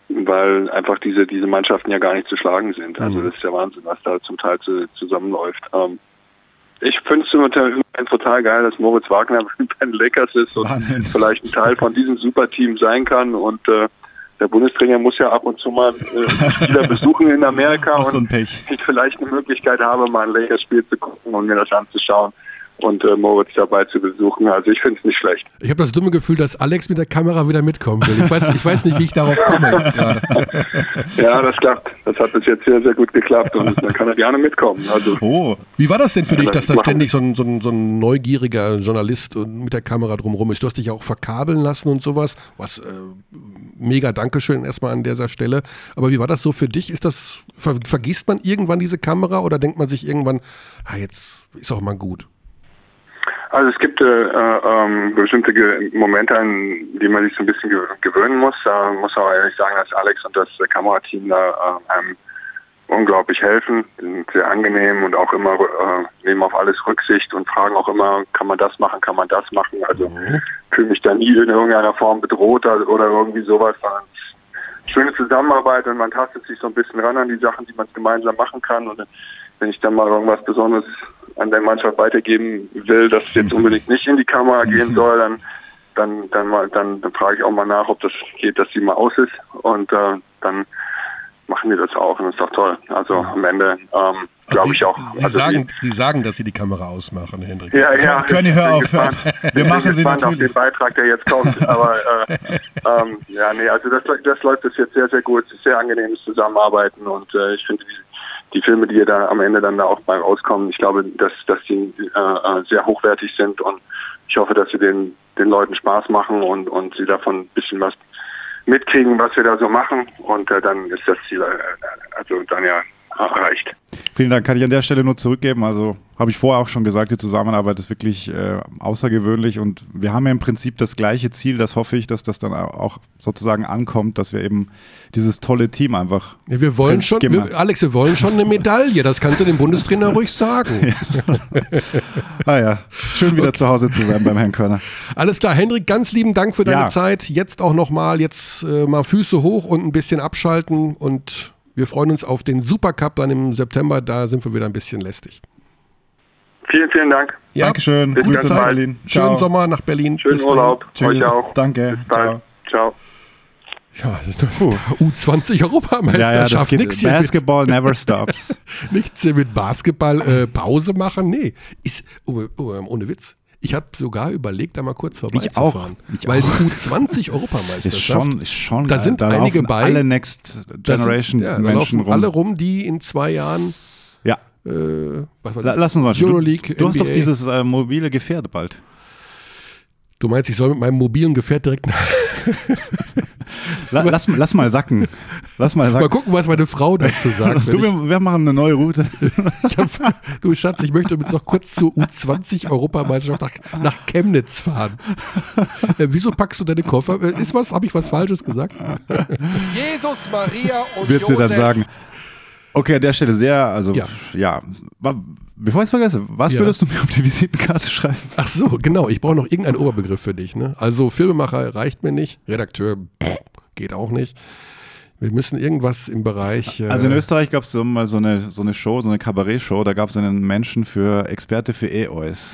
weil einfach diese diese Mannschaften ja gar nicht zu schlagen sind. Also Mhm. das ist ja Wahnsinn, was da zum Teil zu, zusammenläuft. Ähm, ich finde es total, total geil, dass Moritz Wagner bei den Lakers ist und Wahnsinn. vielleicht ein Teil von diesem Superteam sein kann und äh, der Bundestrainer muss ja ab und zu mal äh, Spieler besuchen in Amerika Auch so und ein Pech. ich vielleicht eine Möglichkeit habe, mal ein Lakers-Spiel zu gucken und mir das anzuschauen und äh, Moritz dabei zu besuchen. Also ich finde es nicht schlecht. Ich habe das dumme Gefühl, dass Alex mit der Kamera wieder mitkommen will. Ich weiß, ich weiß nicht, wie ich darauf komme jetzt gerade. Ja, das klappt. Das hat bis jetzt sehr, sehr gut geklappt und dann kann er gerne mitkommen. Also Oh, Wie war das denn für Ja, dich, das dass da ständig so ein, so, ein, so ein neugieriger Journalist mit der Kamera drumherum ist? Du hast dich ja auch verkabeln lassen und sowas. Was äh, mega Dankeschön erstmal an dieser Stelle. Aber wie war das so für dich? Ist das, ver, vergisst man irgendwann diese Kamera oder denkt man sich irgendwann, ah, jetzt ist auch mal gut? Also es gibt äh, äh, ähm, bestimmte Ge Momente, an die man sich so ein bisschen ge gewöhnen muss. Da muss man aber ehrlich sagen, dass Alex und das äh, Kamerateam da äh, einem unglaublich helfen. Die sind sehr angenehm und auch immer äh, nehmen auf alles Rücksicht und fragen auch immer, kann man das machen, kann man das machen. Also fühle mich da nie in irgendeiner Form bedroht oder irgendwie sowas. sondern es ist Schöne Zusammenarbeit und man tastet sich so ein bisschen ran an die Sachen, die man gemeinsam machen kann. Und wenn ich dann mal irgendwas Besonderes an der Mannschaft weitergeben will, das jetzt unbedingt nicht in die Kamera gehen soll, dann dann dann mal dann, dann frage ich auch mal nach, ob das geht, dass sie mal aus ist und äh, dann machen wir das auch und das ist doch toll. Also am Ende ähm, glaube ich auch. Sie, also sagen, Sie sagen, dass Sie die Kamera ausmachen, Hendrik. ja, ja. Conny, ich hör auf, hör auf. Wir Ich bin machen sie gespannt auf natürlich. den Beitrag, der jetzt kommt. Aber äh, ähm, ja, nee, also das, das läuft bis jetzt sehr, sehr gut. Es ist sehr angenehmes Zusammenarbeiten und äh, ich finde die, Filme, die da am Ende dann da auch bei rauskommen, ich glaube, dass, dass die äh, äh, sehr hochwertig sind und ich hoffe, dass sie den, den Leuten Spaß machen und, und sie davon ein bisschen was mitkriegen, was wir da so machen. Und äh, dann ist das Ziel, äh, also dann ja reicht. Vielen Dank, kann ich an der Stelle nur zurückgeben. Also habe ich vorher auch schon gesagt, die Zusammenarbeit ist wirklich äh, außergewöhnlich und wir haben ja im Prinzip das gleiche Ziel. Das hoffe ich, dass das dann auch sozusagen ankommt, dass wir eben dieses tolle Team einfach. Ja, wir wollen schon, wir, Alex, wir wollen schon eine Medaille. Das kannst du dem Bundestrainer ruhig sagen. Ah ja, schön wieder zu Hause zu sein beim Herrn Körner. Alles klar, Hendrik, ganz lieben Dank für deine Ja. Zeit. Jetzt auch nochmal, jetzt äh, mal Füße hoch und ein bisschen abschalten und wir freuen uns auf den Supercup dann im September. Da sind wir wieder ein bisschen lästig. Vielen, vielen Dank. Ja, Dankeschön, Bis Grüße ganz nach. Berlin. Schönen Ciao. Sommer nach Berlin. Schönen Bis. Urlaub. Tschüss. Euch auch. Danke. Bis bald. Ciao. Ciao. Ja, das ist doch U20 Ja, ja, das Europameisterschaft. geht. Nix hier mit, Basketball never stops. nichts hier mit Basketball äh, Pause machen. Nee, ist, oh, oh, ohne Witz. Ich habe sogar überlegt, da mal kurz vorbeizufahren. Ich weil auch. die U20-Europameisterschaft, Ist schon, ist schon Da sind da einige bei. alle Next da sind- Generation ja, Menschen laufen rum. alle rum, die in zwei Jahren Ja, äh, was ich, lass uns mal. Euroleague, Du, du hast doch dieses äh, mobile Gefährt bald. Du meinst, ich soll mit meinem mobilen Gefährt direkt La, lass, lass mal sacken. Lass mal mal sacken. gucken, was meine Frau dazu sagt. Du, wir, wir machen eine neue Route. hab, du Schatz, ich möchte jetzt noch kurz zur U20-Europameisterschaft nach, nach Chemnitz fahren. Äh, wieso packst du deine Koffer? Äh, ist was, habe ich was Falsches gesagt? Jesus, Maria und Wird sie dann Josef. sagen. Okay, an der Stelle sehr, also Ja. ja. Wa- Bevor ich es vergesse, was Ja. würdest du mir auf die Visitenkarte schreiben? Ach so, genau. Ich brauche noch irgendeinen Oberbegriff für dich. Ne? Also Filmemacher reicht mir nicht. Redakteur geht auch nicht. Wir müssen irgendwas im Bereich. Äh, Also in Österreich gab es so mal so eine, so eine Show, so eine Kabarett-Show, da gab es einen Menschen für Experte für E-Ois.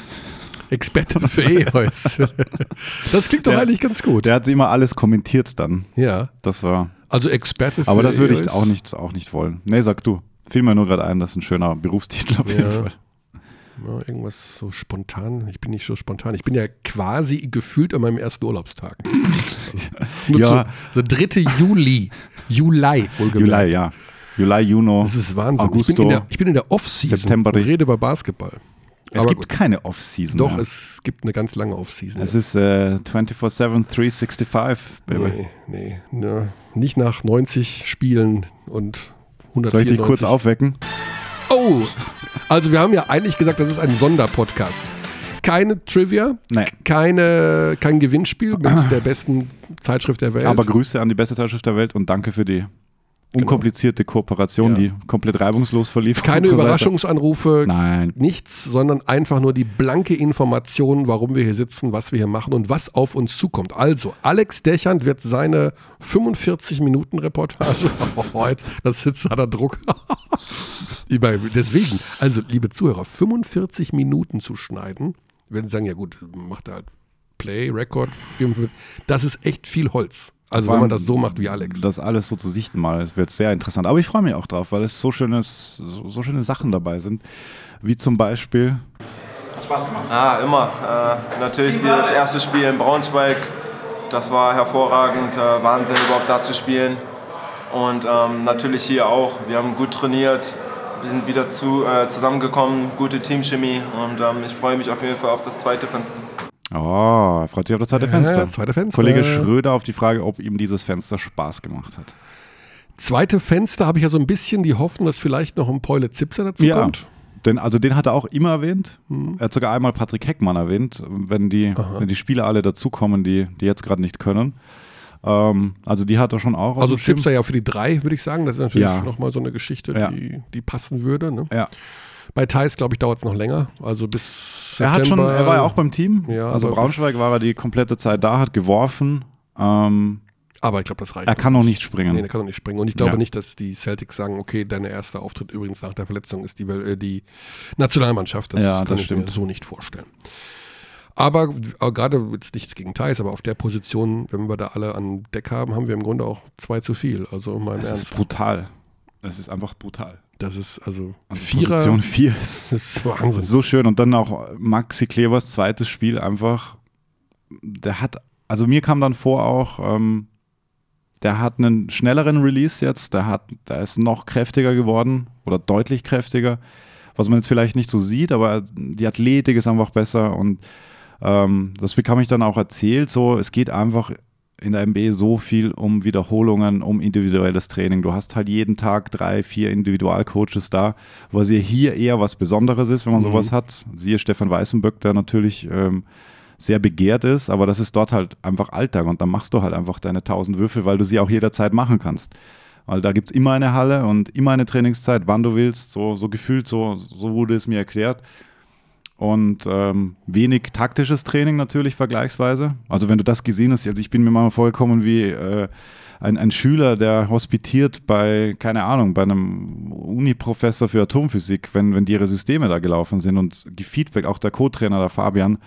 Experte für E-Ois. das klingt doch Der- eigentlich ganz gut. Der hat immer alles kommentiert dann. ja. Das war. Also Experte für Aber das würde ich auch nicht, auch nicht wollen. Nee, sag du. Fiel mir nur gerade ein, das ist ein schöner Berufstitel auf jeden Ja. Fall. Ja, irgendwas so spontan. Ich bin nicht so spontan. Ich bin ja quasi gefühlt an meinem ersten Urlaubstag. Also, Ja. so, so 3. Juli. Juli. Juli, ja. Juli, Juno. Das ist Wahnsinn. Ich Augusto. bin in der, ich bin in der Off-Season und rede über Basketball. es Aber gibt gut. keine Off-Season. Doch, mehr. es gibt eine ganz lange Off-Season. es ist äh, 24-7, 365, Baby. Nee, nee, ne, nicht nach 90 Spielen und 194. Soll ich dich kurz aufwecken? Oh, also wir haben ja eigentlich gesagt, das ist ein Sonderpodcast. Keine Trivia, Nee. keine, kein Gewinnspiel mit der besten Zeitschrift der Welt. Aber Grüße an die beste Zeitschrift der Welt und danke für die unkomplizierte Kooperation, Genau. Ja. die komplett reibungslos verlief. keine. Überraschungsanrufe, Nein. nichts, sondern einfach nur die blanke Information, warum wir hier sitzen, was wir hier machen und was auf uns zukommt. Also, Alex Dechand wird seine 45-Minuten-Reportage, oh, jetzt, das sitzt an der Druck. Deswegen, also, liebe Zuhörer, 45 Minuten zu schneiden, wenn Sie sagen, ja gut, macht er halt Play, Record, 45, das ist echt viel Holz. Also, wenn man das so macht wie Alex. Das alles so zu sichten mal, es wird sehr interessant. Aber ich freue mich auch drauf, weil es so, schönes, so, so schöne Sachen dabei sind. Wie zum Beispiel, Ja, immer. Äh, natürlich das erste Spiel in Braunschweig, das war hervorragend. Äh, Wahnsinn, überhaupt da zu spielen. Und ähm, natürlich hier auch. Wir haben gut trainiert. Wir sind wieder zu, äh, zusammengekommen, gute Teamchemie. Und ähm, ich freue mich auf jeden Fall auf das zweite Fenster. Oh, er freut sich auf das zweite Ja, Fenster. das zweite Fenster. Kollege Schröder auf die Frage, ob ihm dieses Fenster Spaß gemacht hat. Zweite Fenster habe ich ja so ein bisschen die Hoffnung, dass vielleicht noch ein Peule Zipser dazu Ja. kommt. Denn, also den hat er auch immer erwähnt. Mhm. Er hat sogar einmal Patrick Heckmann erwähnt, wenn die, wenn die Spieler alle dazukommen, die, die jetzt gerade nicht können. Ähm, also die hat er schon auch. Also. Zipser ja für die drei, würde ich sagen. Das ist natürlich Ja. nochmal so eine Geschichte, Ja. die, die passen würde. Ne? Ja. Bei Thais, glaube ich, dauert es noch länger. Also bis Er hat schon, September. er war ja auch beim Team. Ja, also aber Braunschweig war er die komplette Zeit da, hat geworfen. Ähm, Aber ich glaube, das reicht. er kann noch nicht springen. Nee, der kann noch nicht springen. Und ich glaube Ja. nicht, dass die Celtics sagen, okay, dein erster Auftritt übrigens nach der Verletzung ist die, äh, die Nationalmannschaft. Das Ja, kann das ich stimmt. mir so nicht vorstellen. Aber äh, gerade jetzt nichts gegen Thais, aber auf der Position, wenn wir da alle an Deck haben, haben wir im Grunde auch zwei zu viel. Also mein Es ist brutal. Es ist einfach brutal. Das ist also Also Vierer. Position 4 ist, ist Wahnsinn. so schön. Und dann auch Maxi Klevers zweites Spiel einfach. Der hat, also mir kam dann vor auch, ähm, der hat einen schnelleren Release jetzt. Der, hat, der ist noch kräftiger geworden oder deutlich kräftiger. Was man jetzt vielleicht nicht so sieht, aber die Athletik ist einfach besser. Und ähm, das bekam ich dann auch erzählt. So, es geht einfach in der MB so viel um Wiederholungen, um individuelles Training. Du hast halt jeden Tag drei, vier Individualcoaches da, was ja hier eher was Besonderes ist, wenn man Mhm. sowas hat. Siehe Stefan Weißenböck, der natürlich ähm, sehr begehrt ist, aber das ist dort halt einfach Alltag und dann machst du halt einfach deine 1000 Würfe, weil du sie auch jederzeit machen kannst. Weil da gibt es immer eine Halle und immer eine Trainingszeit, wann du willst, so, so gefühlt, so, so wurde es mir erklärt. Und ähm, wenig taktisches Training natürlich vergleichsweise. Also wenn du das gesehen hast, also ich bin mir mal vorgekommen wie äh, ein, ein Schüler, der hospitiert bei, keine Ahnung, bei einem Uni-Professor für Atomphysik, wenn, wenn die ihre Systeme da gelaufen sind und Feedback, auch der Co-Trainer, der Fabian,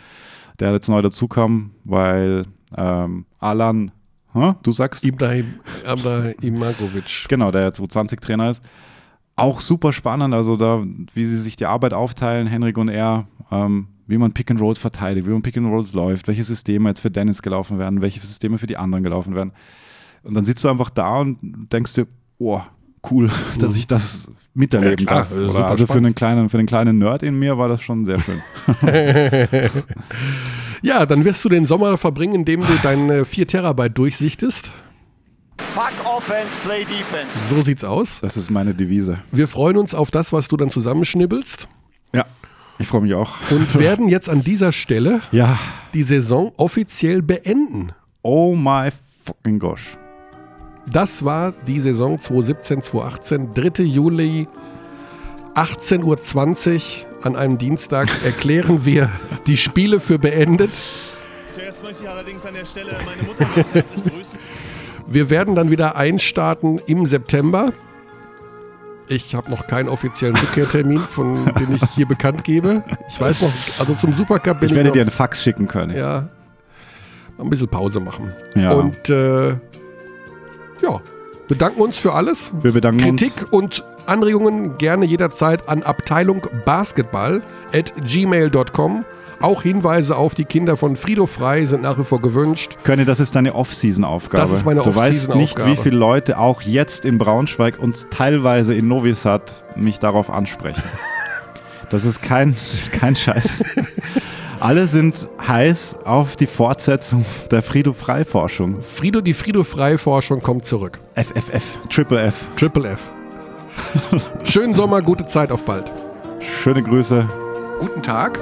der jetzt neu dazukam, weil ähm, Alan, hä, du sagst? Ibrahim, Imagovic. Genau, der jetzt 20 Trainer ist. Auch super spannend, also da, wie sie sich die Arbeit aufteilen, Henrik und er, ähm, wie man Pick and Rolls verteidigt, wie man Pick and Rolls läuft, welche Systeme jetzt für Dennis gelaufen werden, welche Systeme für die anderen gelaufen werden. Und dann sitzt du einfach da und denkst dir, oh, cool, dass ich das miterleben Ja, klar, darf. also für einen, kleinen, für den kleinen Nerd in mir war das schon sehr schön. Ja, dann wirst du den Sommer verbringen, indem du deine 4 Terabyte durchsichtest. Fuck Offense, Play Defense. So sieht's aus. Das ist meine Devise. Wir freuen uns auf das, was du dann zusammenschnibbelst ich freue mich auch. und werden jetzt an dieser Stelle Ja, die Saison offiziell beenden. oh my fucking gosh. Das war die Saison 2017, 2018, 3. Juli, 18.20 Uhr an einem Dienstag erklären wir die Spiele für beendet. Zuerst möchte ich allerdings an der Stelle meine Mutter ganz herzlich grüßen. Wir werden dann wieder einstarten im September. Ich habe noch keinen offiziellen Rückkehrtermin, von dem ich hier bekannt gebe. Ich weiß noch, also zum Supercup bin Ich ich, werde noch, dir einen Fax schicken können. ja, ein bisschen Pause machen. Ja. Und äh, ja, bedanken uns für alles. Wir bedanken Kritik uns. und Anregungen gerne jederzeit an Abteilung Basketball at gmail.com. Auch Hinweise auf die Kinder von Frido Frei sind nach wie vor gewünscht. Könne, das ist deine Off-Season-Aufgabe. Das ist meine Du weißt nicht, Off-Season-Aufgabe. wie viele Leute auch jetzt in Braunschweig und teilweise in Novi Sad mich darauf ansprechen. Das ist kein, kein Scheiß. Alle sind heiß auf die Fortsetzung der Frido-Frei-Forschung. Frido, die Frido Frei Forschung kommt zurück. FFF, Triple F. Triple F. Schönen Sommer, gute Zeit, auf bald. Schöne Grüße. Guten Tag.